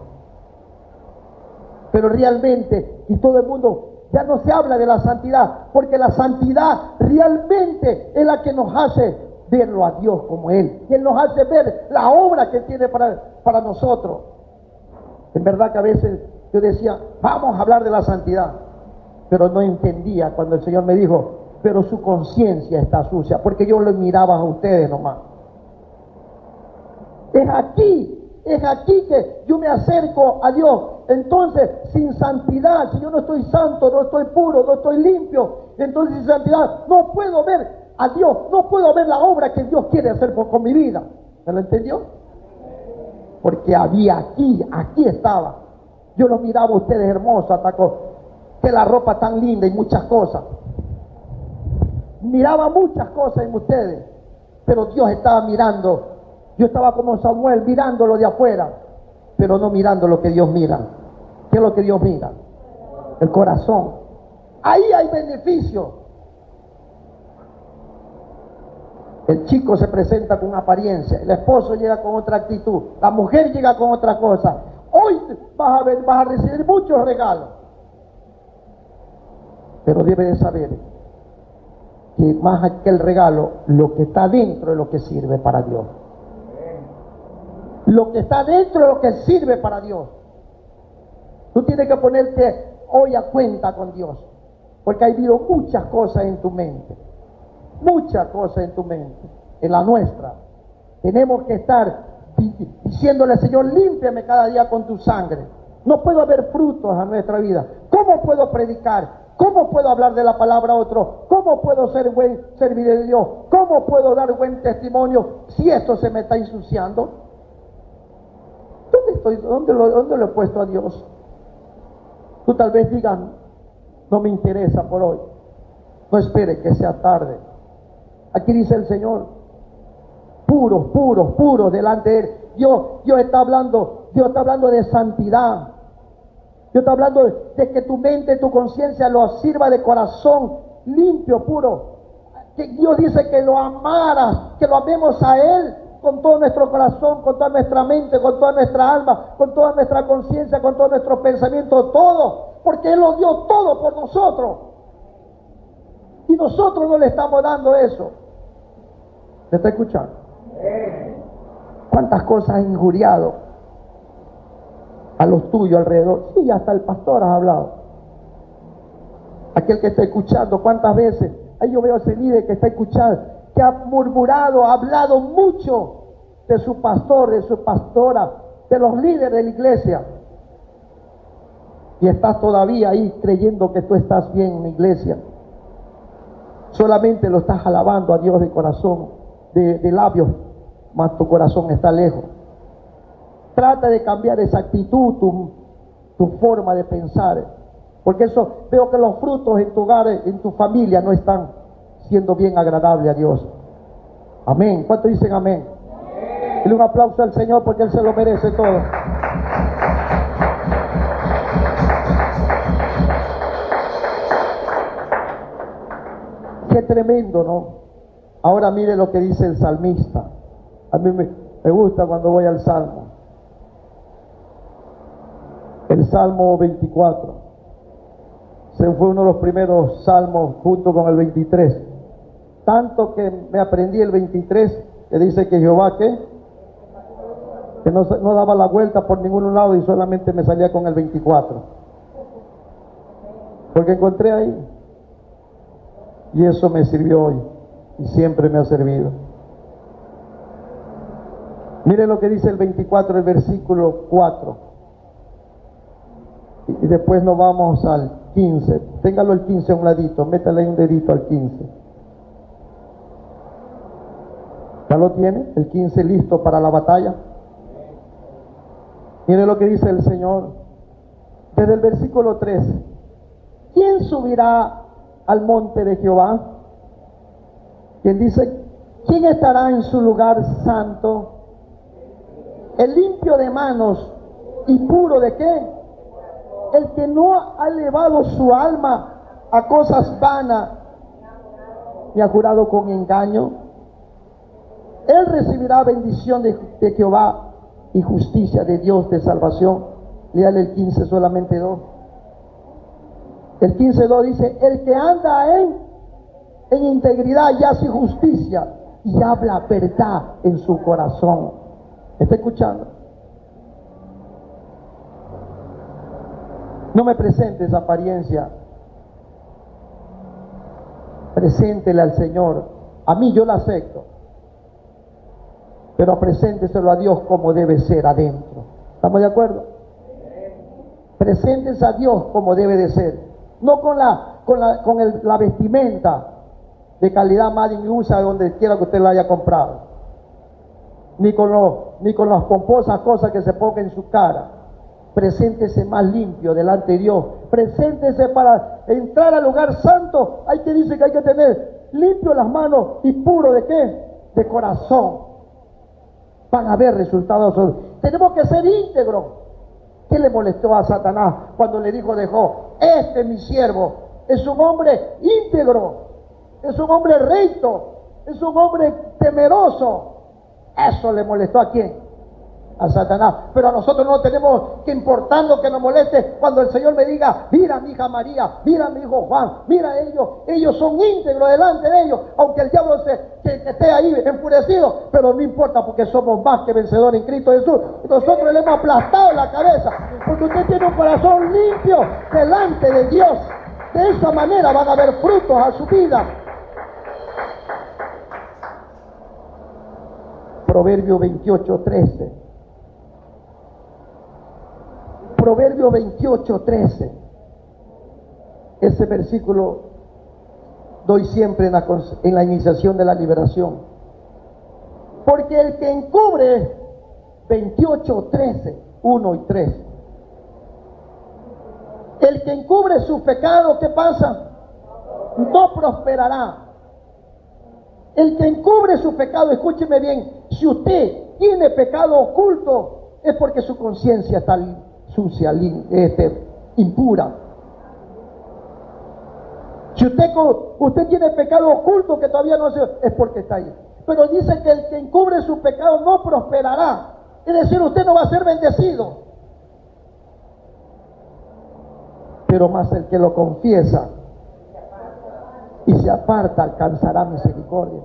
Pero realmente, y todo el mundo ya no se habla de la santidad, porque la santidad realmente es la que nos hace verlo a Dios como Él. Él nos hace ver la obra que tiene para, para nosotros. En verdad que a veces yo decía, vamos a hablar de la santidad, pero no entendía cuando el Señor me dijo, pero su conciencia está sucia, porque yo lo miraba a ustedes nomás. Es aquí es aquí que yo me acerco a Dios. Entonces, sin santidad, si yo no estoy santo, no estoy puro, no estoy limpio, entonces sin santidad no puedo ver a Dios, no puedo ver la obra que Dios quiere hacer con mi vida. ¿Me lo entendió? Porque había aquí, aquí estaba. Yo lo miraba a ustedes hermosos, atacó, que la ropa tan linda y muchas cosas. Miraba muchas cosas en ustedes, pero Dios estaba mirando yo estaba como Samuel mirándolo de afuera, pero no mirando lo que Dios mira. ¿Qué es lo que Dios mira? El corazón. Ahí hay beneficio. El chico se presenta con apariencia, el esposo llega con otra actitud, la mujer llega con otra cosa. Hoy vas a, ver, vas a recibir muchos regalos. Pero debe de saber que más que el regalo, lo que está dentro es lo que sirve para Dios. Lo que está dentro es lo que sirve para Dios. Tú tienes que ponerte hoy a cuenta con Dios. Porque ha habido muchas cosas en tu mente. Muchas cosas en tu mente. En la nuestra. Tenemos que estar diciéndole, Señor, límpiame cada día con tu sangre. No puedo haber frutos a nuestra vida. ¿Cómo puedo predicar? ¿Cómo puedo hablar de la palabra a otro? ¿Cómo puedo ser buen servir de Dios? ¿Cómo puedo dar buen testimonio si esto se me está ensuciando? ¿Dónde, estoy, dónde, lo, ¿Dónde lo he puesto a Dios? Tú tal vez digas, no me interesa por hoy. No espere que sea tarde. Aquí dice el Señor, puros, puros, puros delante de Él. Dios, Dios está hablando, Dios está hablando de santidad. Dios está hablando de, de que tu mente, tu conciencia lo sirva de corazón limpio, puro. Que Dios dice que lo amaras, que lo amemos a Él con todo nuestro corazón, con toda nuestra mente, con toda nuestra alma, con toda nuestra conciencia, con todo nuestro pensamiento, todo, porque Él lo dio todo por nosotros. Y nosotros no le estamos dando eso. ¿Me está escuchando? ¿Cuántas cosas has injuriado a los tuyos alrededor? Sí, hasta el pastor ha hablado. Aquel que está escuchando, ¿cuántas veces? Ahí yo veo a ese líder que está escuchando que ha murmurado, ha hablado mucho de su pastor, de su pastora, de los líderes de la iglesia. Y estás todavía ahí creyendo que tú estás bien en la iglesia. Solamente lo estás alabando a Dios de corazón, de, labios, mas tu corazón está lejos. Trata de cambiar esa actitud, tu, tu forma de pensar. Porque eso veo que los frutos en tu hogar, en tu familia no están siendo bien agradable a Dios. Amén. ¿Cuántos dicen amén? Dile un aplauso al Señor porque Él se lo merece todo. Qué tremendo, ¿no? Ahora mire lo que dice el salmista. A mí me, me gusta cuando voy al Salmo. El Salmo 24. Se fue uno de los primeros salmos junto con el 23. Tanto que me aprendí el 23, que dice que Jehová, ¿qué? Que no, daba la vuelta por ningún lado y solamente me salía con el 24. Porque encontré ahí. Y eso me sirvió hoy. Y siempre me ha servido. Miren lo que dice el 24, el versículo 4. Y después nos vamos al 15. Téngalo el 15 a un ladito. Métale un dedito al 15. ¿Ya lo tiene? El 15 listo para la batalla. Mire lo que dice el Señor. Desde el versículo 3. ¿Quién subirá al monte de Jehová? Quien dice, ¿quién estará en su lugar santo? El limpio de manos y puro de qué? El que no ha elevado su alma a cosas vanas y ha jurado con engaño él recibirá bendición de, Jehová y justicia de Dios de salvación. Léale el 15 solamente 2. El 15.2 dice, el que anda en, integridad y hace justicia y habla verdad en su corazón. ¿Está escuchando? No me presentes apariencia. Preséntele al Señor. A mí yo la acepto. Pero presénteselo a Dios como debe ser adentro. ¿Estamos de acuerdo? Presentes a Dios como debe de ser. No con la, con la, con el- la vestimenta de calidad Made in USA donde quiera que usted lo haya comprado. Ni con, los, ni con las pomposas cosas que se pongan en su cara. Preséntese más limpio delante de Dios. Preséntese para entrar al lugar santo. Hay que dice que hay que tener limpio las manos y puro de qué? De corazón. Van a haber resultados. Tenemos que ser íntegros. ¿Qué le molestó a Satanás cuando le dijo dejó? Este mi siervo es un hombre íntegro, es un hombre recto, es un hombre temeroso. Eso le molestó a quién? A Satanás. Pero a nosotros no tenemos que importarnos que nos moleste cuando el Señor me diga, mira mi hija María, mira mi hijo Juan, mira ellos, ellos son íntegros delante de ellos, aunque el diablo se, esté ahí enfurecido, pero no importa porque somos más que vencedores en Cristo Jesús. Nosotros le hemos aplastado la cabeza, porque usted tiene un corazón limpio delante de Dios. De esa manera van a haber frutos a su vida. Proverbio 28, 13. Proverbio 28, 13. Ese versículo doy siempre en la, iniciación de la liberación. Porque el que encubre 28, 13, 1 y 3. El que encubre su pecado, ¿qué pasa? No prosperará. El que encubre su pecado, escúcheme bien, si usted tiene pecado oculto, es porque su conciencia está li- sucia, este, impura. Si usted, tiene pecado oculto que todavía no se, es porque está ahí. Pero dice que el que encubre su pecado no prosperará. Es decir, usted no va a ser bendecido. Pero más el que lo confiesa y se aparta alcanzará misericordia.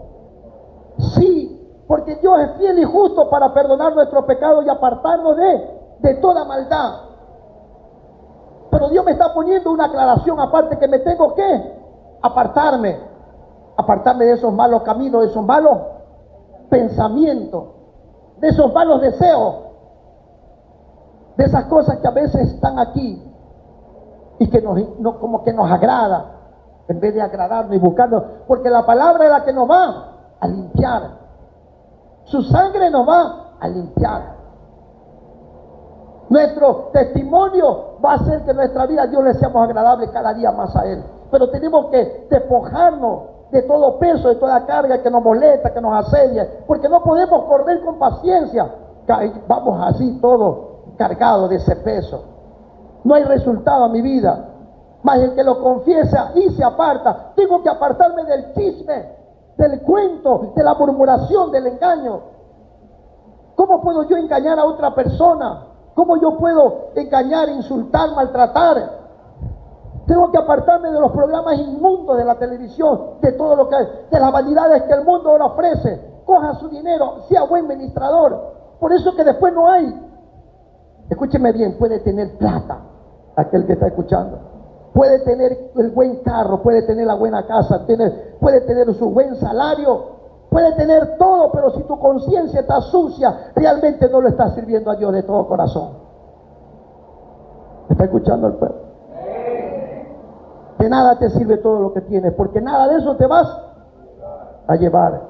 Sí, porque Dios es fiel y justo para perdonar nuestros pecados y apartarnos de, de toda maldad. Pero Dios me está poniendo una aclaración aparte que me tengo que apartarme, apartarme de esos malos caminos, de esos malos pensamientos, de esos malos deseos, de esas cosas que a veces están aquí y que nos, no- como que nos agrada en vez de agradarnos y buscarnos, porque la palabra es la que nos va a limpiar. Su sangre nos va a limpiar. Nuestro testimonio va a hacer que nuestra vida a Dios le seamos agradables cada día más a Él. Pero tenemos que despojarnos de todo peso, de toda carga que nos molesta, que nos asedia, porque no podemos correr con paciencia. Ca- Vamos así todos cargados de ese peso. No hay resultado a mi vida. Mas el que lo confiesa y se aparta, tengo que apartarme del chisme, del cuento, de la murmuración, del engaño. ¿Cómo puedo yo engañar a otra persona? ¿Cómo yo puedo engañar, insultar, maltratar? Tengo que apartarme de los programas inmundos de la televisión, de todo lo que hay, de las vanidades que el mundo ahora ofrece. Coja su dinero, sea buen ministrador. Por eso que después no hay. Escúcheme bien, puede tener plata, aquel que está escuchando. Puede tener el buen carro, puede tener la buena casa, tiene- puede tener su buen salario, puede tener todo, pero si tu conciencia está sucia, realmente no lo estás sirviendo a Dios de todo corazón. ¿Está escuchando el pueblo? De nada te sirve todo lo que tienes, porque nada de eso te vas a llevar.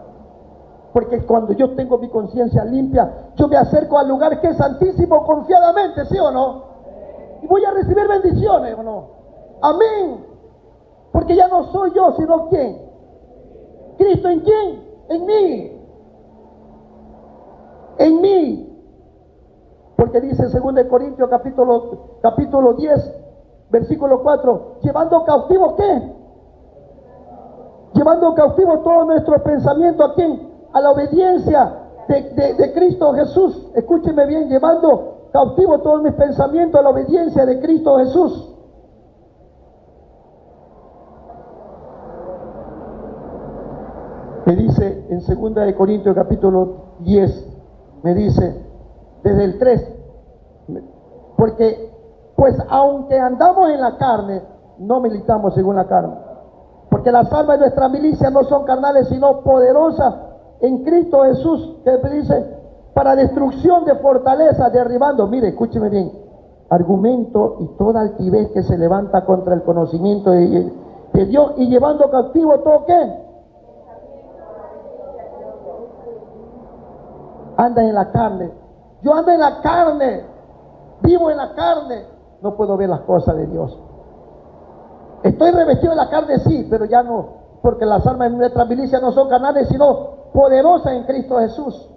Porque cuando yo tengo mi conciencia limpia, yo me acerco al lugar que es santísimo confiadamente, ¿sí o no? Y voy a recibir bendiciones, ¿o no? Amén. Porque ya no soy yo, sino quién. Cristo en quién? En mí. En mí. Porque dice 2 Corintios capítulo, capítulo 10, versículo 4, llevando cautivo qué? Llevando cautivo todo nuestro pensamiento a quién? A la obediencia de, de- de Cristo Jesús. Escúcheme bien, llevando cautivo todos mis pensamientos a la obediencia de Cristo Jesús. Me dice en 2 de Corintios capítulo 10, me dice desde el 3, porque pues aunque andamos en la carne, no militamos según la carne. Porque las armas de nuestra milicia no son carnales, sino poderosas en Cristo Jesús, que dice, para destrucción de fortaleza, derribando, mire, escúcheme bien, argumento y toda altivez que se levanta contra el conocimiento de, de Dios y llevando cautivo todo qué? Anda en la carne. Yo ando en la carne, vivo en la carne, no puedo ver las cosas de Dios. Estoy revestido en la carne, sí, pero ya no, porque las armas de nuestra milicia no son carnales, sino poderosas en Cristo Jesús.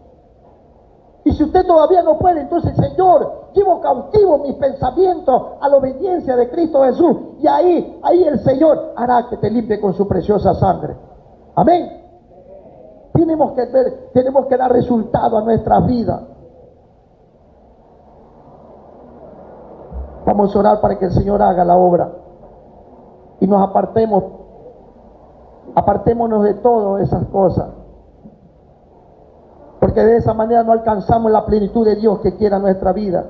Y si usted todavía no puede, entonces, Señor, llevo cautivo mis pensamientos a la obediencia de Cristo Jesús. Y ahí, ahí el Señor hará que te limpie con su preciosa sangre. Amén. Tenemos que ver, tenemos que dar resultado a nuestra vida. Vamos a orar para que el Señor haga la obra y nos apartemos, apartémonos de todas esas cosas. Porque de esa manera no alcanzamos la plenitud de Dios que quiera nuestra vida,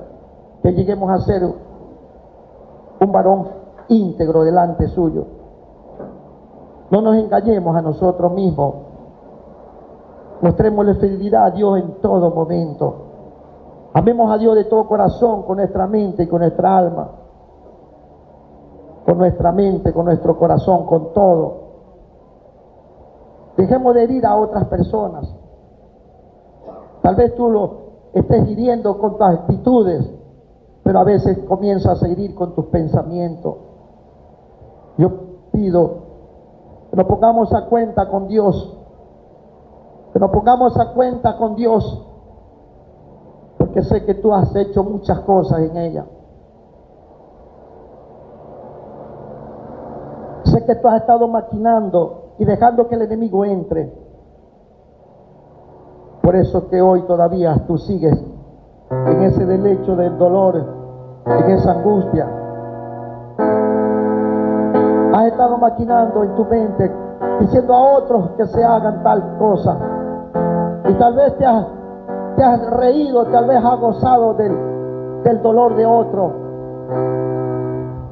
que lleguemos a ser un varón íntegro delante suyo. No nos engañemos a nosotros mismos. Mostremos la fidelidad a Dios en todo momento. Amemos a Dios de todo corazón, con nuestra mente y con nuestra alma con nuestra mente, con nuestro corazón, con todo. Dejemos de herir a otras personas. Tal vez tú lo estés hiriendo con tus actitudes, pero a veces comienzas a herir con tus pensamientos. Yo pido que nos pongamos a cuenta con Dios, que nos pongamos a cuenta con Dios, porque sé que tú has hecho muchas cosas en ella. Sé que tú has estado maquinando y dejando que el enemigo entre. Por eso que hoy todavía tú sigues en ese delecho del dolor, en esa angustia. Has estado maquinando en tu mente, diciendo a otros que se hagan tal cosa. Tal vez te has, te has reído, tal vez has gozado del, del dolor de otro.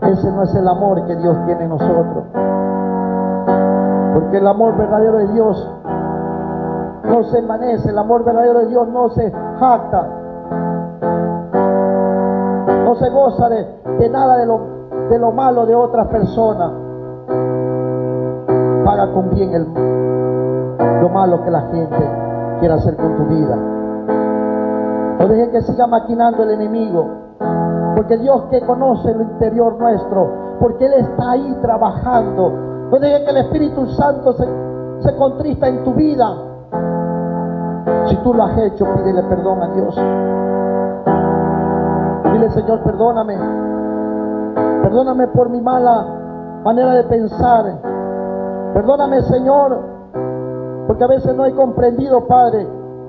Ese no es el amor que Dios tiene en nosotros. Porque el amor verdadero de Dios no se envanece, el amor verdadero de Dios no se jacta, no se goza de, nada de lo, de lo malo de otras personas. Paga con bien el, lo malo que la gente quiera hacer con tu vida. No deje que siga maquinando el enemigo. Porque Dios que conoce lo interior nuestro, porque Él está ahí trabajando. No deje que el Espíritu Santo se, se contrista en tu vida. Si tú lo has hecho, pídele perdón a Dios. Dile, Señor, perdóname. Perdóname por mi mala manera de pensar. Perdóname, Señor, porque a veces no he comprendido, Padre,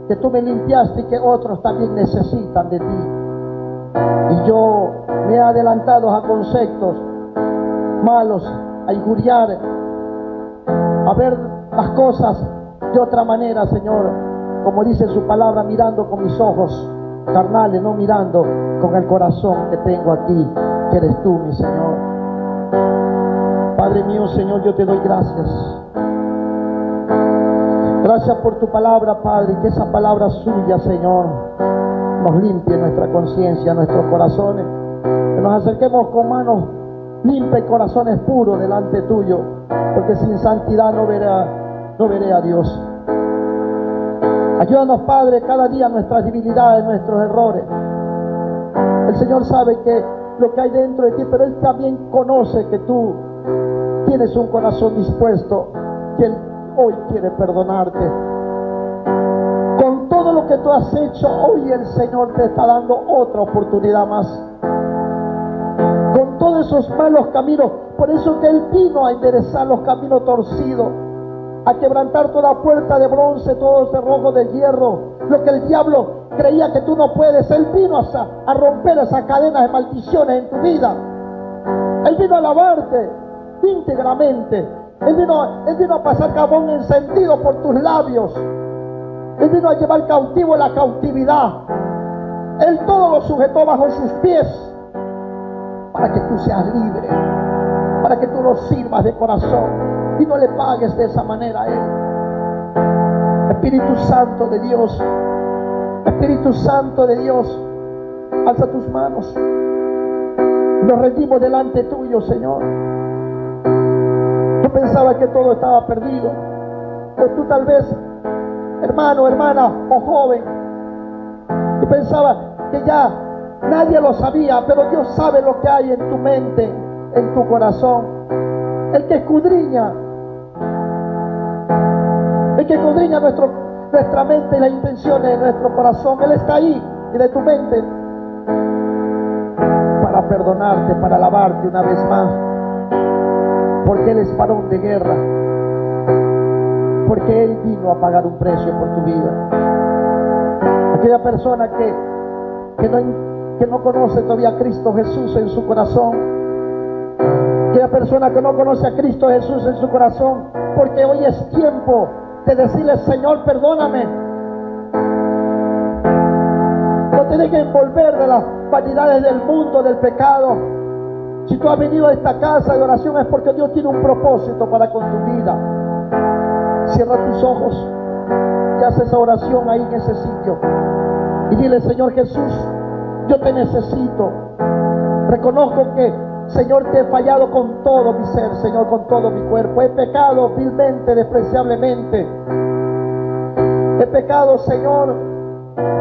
que tú me limpiaste y que otros también necesitan de ti. Y yo me he adelantado a conceptos malos, a injuriar, a ver las cosas de otra manera, Señor. Como dice su palabra, mirando con mis ojos carnales, no mirando con el corazón que tengo aquí, que eres tú, mi Señor. Padre mío, Señor, yo te doy gracias. Gracias por tu palabra, Padre, y que esa palabra suya, Señor, nos limpie nuestra conciencia, nuestros corazones. Que nos acerquemos con manos limpias y corazones puros delante tuyo, porque sin santidad no veré, no veré a Dios. Ayúdanos, Padre, cada día nuestras debilidades, nuestros errores. El Señor sabe que lo que hay dentro de ti, pero Él también conoce que tú tienes un corazón dispuesto, que hoy quiere perdonarte todo lo que tú has hecho, hoy el Señor te está dando otra oportunidad más. Con todos esos malos caminos, por eso que Él vino a enderezar los caminos torcidos, a quebrantar toda puerta de bronce, todo cerrojo de hierro, lo que el diablo creía que tú no puedes. Él vino a, a romper esas cadenas de maldiciones en tu vida. Él vino a lavarte íntegramente. Él vino, él vino a pasar carbón encendido por tus labios. Él vino a llevar cautivo la cautividad. Él todo lo sujetó bajo sus pies para que tú seas libre, para que tú lo sirvas de corazón y no le pagues de esa manera a Él. Espíritu Santo de Dios, Espíritu Santo de Dios, alza tus manos. Nos rendimos delante tuyo, Señor. Tú pensabas que todo estaba perdido. O tú tal vez, hermano, hermana o joven, y pensabas que ya nadie lo sabía, pero Dios sabe lo que hay en tu mente, en tu corazón. El que escudriña, el que escudriña nuestro, nuestra mente y las intenciones de nuestro corazón, Él está ahí y de tu mente para perdonarte, para alabarte una vez más. Porque Él es varón de guerra. Porque Él vino a pagar un precio por tu vida. Aquella persona que, que, no, que no conoce todavía a Cristo Jesús en su corazón. Aquella persona que no conoce a Cristo Jesús en su corazón. Porque hoy es tiempo de decirle, Señor, perdóname. No tienes que envolver de las vanidades del mundo, del pecado. Si tú has venido a esta casa de oración es porque Dios tiene un propósito para con tu vida. Cierra tus ojos y haz esa oración ahí en ese sitio. Y dile, Señor Jesús, yo te necesito. Reconozco que, Señor, te he fallado con todo mi ser, Señor, con todo mi cuerpo. He pecado vilmente, despreciablemente. He pecado, Señor,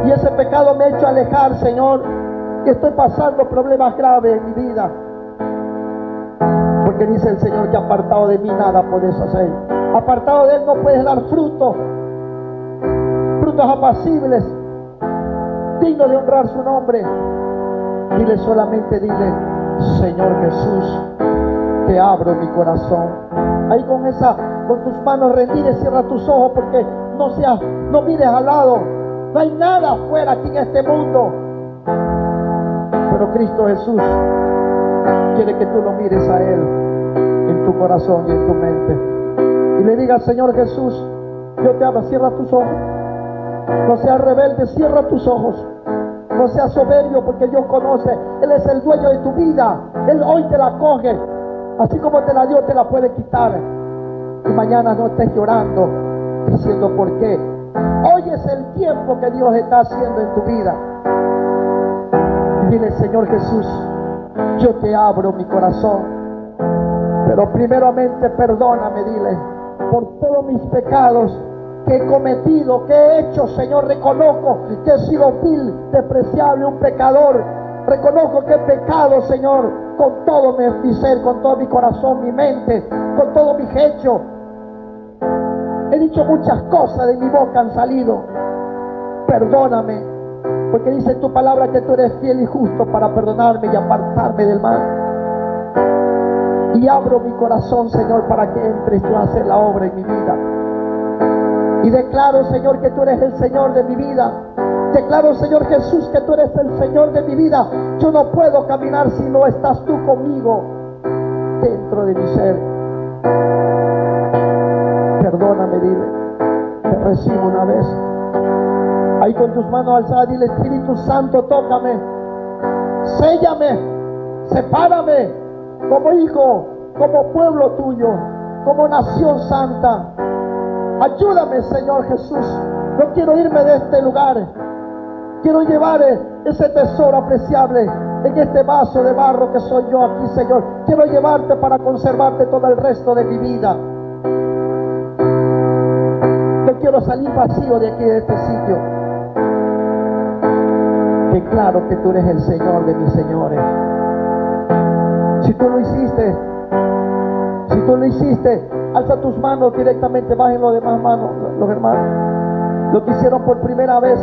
y ese pecado me ha hecho alejar, Señor, y estoy pasando problemas graves en mi vida. Porque dice el Señor que apartado de mí nada puedes hacer. Apartado de Él no puedes dar fruto. Frutos apacibles, dignos de honrar su nombre. Dile solamente, dile, Señor Jesús, te abro mi corazón. Ahí con esa, con tus manos rendidas, cierra tus ojos porque no seas, no mires al lado. No hay nada afuera aquí en este mundo. Pero Cristo Jesús quiere que tú lo mires a Él tu corazón y en tu mente. Y le digas, Señor Jesús, yo te abro, cierra tus ojos. No seas rebelde, cierra tus ojos. No seas soberbio porque Dios conoce. Él es el dueño de tu vida. Él hoy te la coge. Así como te la dio, te la puede quitar. Y mañana no estés llorando diciendo por qué. Hoy es el tiempo que Dios está haciendo en tu vida. Y dile, Señor Jesús, yo te abro mi corazón. Pero primeramente perdóname, dile, por todos mis pecados que he cometido, que he hecho, Señor. Reconozco que he sido vil, despreciable, un pecador. Reconozco que he pecado, Señor, con todo mi ser, con todo mi corazón, mi mente, con todo mi hecho. He dicho muchas cosas de mi boca han salido. Perdóname, porque dice tu palabra que tú eres fiel y justo para perdonarme y apartarme del mal. Y abro mi corazón, Señor, para que entres tú a hacer la obra en mi vida. Y declaro, Señor, que tú eres el Señor de mi vida. Declaro, Señor Jesús, que tú eres el Señor de mi vida. Yo no puedo caminar si no estás tú conmigo dentro de mi ser. Perdóname, dile. Te recibo una vez. Ahí con tus manos alzadas, dile, Espíritu Santo, tócame. Séllame. Sepárame como hijo, como pueblo tuyo, como nación santa. Ayúdame, Señor Jesús. No quiero irme de este lugar. Quiero llevar ese tesoro apreciable en este vaso de barro que soy yo aquí, Señor. Quiero llevarte para conservarte todo el resto de mi vida. No quiero salir vacío de aquí, de este sitio. Declaro que tú eres el Señor de mis señores. Si tú lo hiciste, si tú lo hiciste, alza tus manos directamente, bajen los demás manos, los hermanos. Lo que hicieron por primera vez,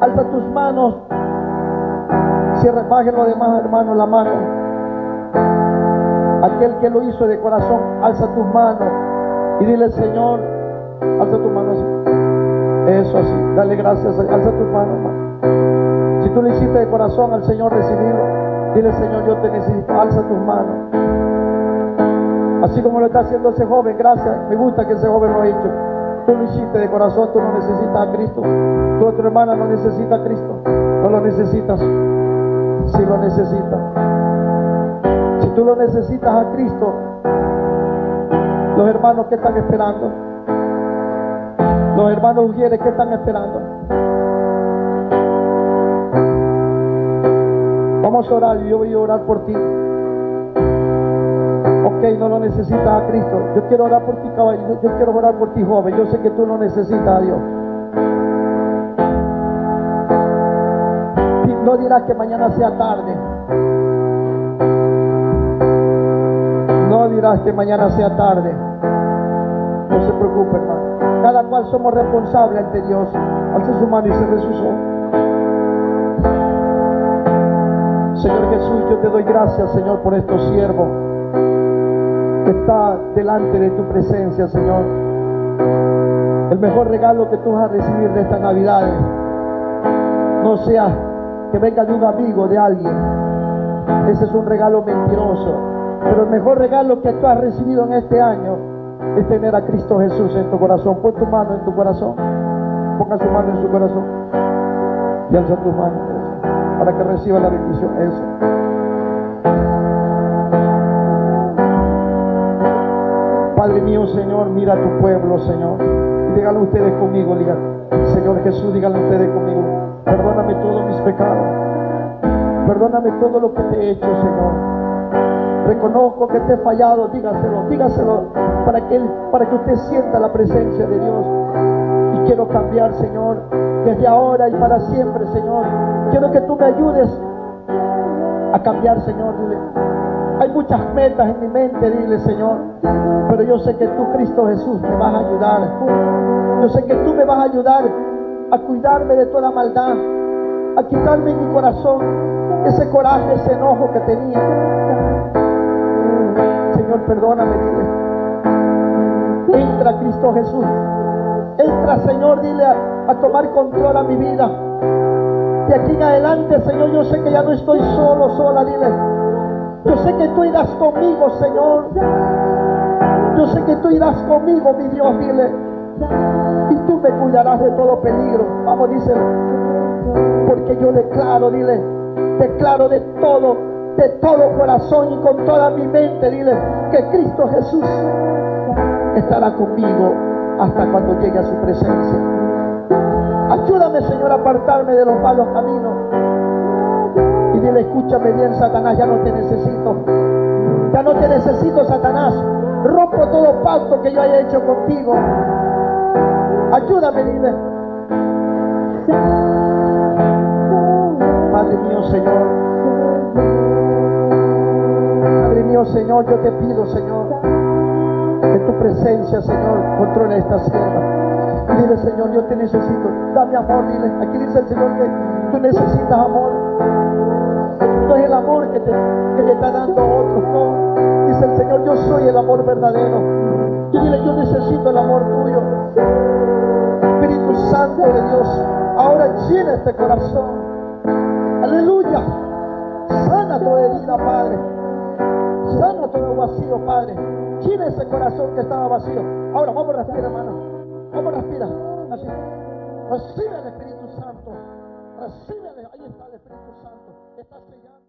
alza tus manos, cierra, bajen los demás hermanos la mano. Aquel que lo hizo de corazón, alza tus manos y dile, Señor, alza tus manos. Eso así, dale gracias, alza tus manos, hermano. Si tú lo hiciste de corazón al Señor recibirlo, Dile, Señor, yo te necesito. Alza tus manos. Así como lo está haciendo ese joven, gracias. Me gusta que ese joven lo ha hecho. Tú lo hiciste de corazón, tú no necesitas a Cristo. Tu otra hermana no necesita a Cristo. No lo necesitas. Si lo necesitas. Si tú lo necesitas a Cristo, los hermanos que están esperando. Los hermanos Ujieres, ¿qué están esperando? Vamos a orar yo voy a orar por ti. Ok, no lo necesitas a Cristo. Yo quiero orar por ti, caballero. Yo quiero orar por ti, joven. Yo sé que tú lo necesitas a Dios. No dirás que mañana sea tarde. No dirás que mañana sea tarde. No se preocupe, hermano. Cada cual somos responsables ante Dios. Alce su mano y se sus Señor Jesús, yo te doy gracias, Señor, por estos siervos que está delante de tu presencia, Señor. El mejor regalo que tú vas a recibir de esta Navidad no sea que venga de un amigo, de alguien. Ese es un regalo mentiroso. Pero el mejor regalo que tú has recibido en este año es tener a Cristo Jesús en tu corazón. Pon tu mano en tu corazón. Ponga su mano en su corazón. Y alza tu mano para que reciba la bendición. Eso. Padre mío, Señor, mira a tu pueblo, Señor. Y díganlo ustedes conmigo, digan, Señor Jesús, díganlo ustedes conmigo. Perdóname todos mis pecados. Perdóname todo lo que te he hecho, Señor. Reconozco que te he fallado, dígaselo, dígaselo para que, para que usted sienta la presencia de Dios. Y quiero cambiar, Señor, desde ahora y para siempre, Señor. Quiero que tú me ayudes a cambiar, Señor. Dile. Hay muchas metas en mi mente, dile, Señor. Pero yo sé que tú, Cristo Jesús, me vas a ayudar. Yo sé que tú me vas a ayudar a cuidarme de toda maldad, a quitarme en mi corazón ese coraje, ese enojo que tenía. Señor, perdóname, dile. Entra, Cristo Jesús. Entra, Señor, dile a, tomar control a mi vida. De aquí en adelante, Señor, yo sé que ya no estoy solo, sola, dile. Yo sé que tú irás conmigo, Señor. Yo sé que tú irás conmigo, mi Dios, dile. Y tú me cuidarás de todo peligro. Vamos, dice. Porque yo declaro, dile. Declaro de todo, de todo corazón y con toda mi mente, dile, que Cristo Jesús estará conmigo hasta cuando llegue a su presencia. Ayúdame, Señor, a apartarme de los malos caminos. Y dile, escúchame bien, Satanás, ya no te necesito. Ya no te necesito, Satanás. Rompo todo pacto que yo haya hecho contigo. Ayúdame, dile. Padre mío, Señor. Padre mío, Señor, yo te pido, Señor, que tu presencia, Señor, controle esta sierva. Dile, Señor, yo te necesito. Dame amor, dile. Aquí dice el Señor que tú necesitas amor. No es el amor que te, que te está dando otro, no. Dice el Señor, yo soy el amor verdadero. Y dile, yo necesito el amor tuyo. Espíritu Santo de Dios, ahora llena este corazón. Aleluya. Sana tu herida, Padre. Sana todo vacío, Padre. Llena ese corazón que estaba vacío. Ahora vamos a respirar, hermano. Vamos a respirar. Así. Recibe el Espíritu Santo. Recibe. Ahí está el Espíritu Santo. Está sellando.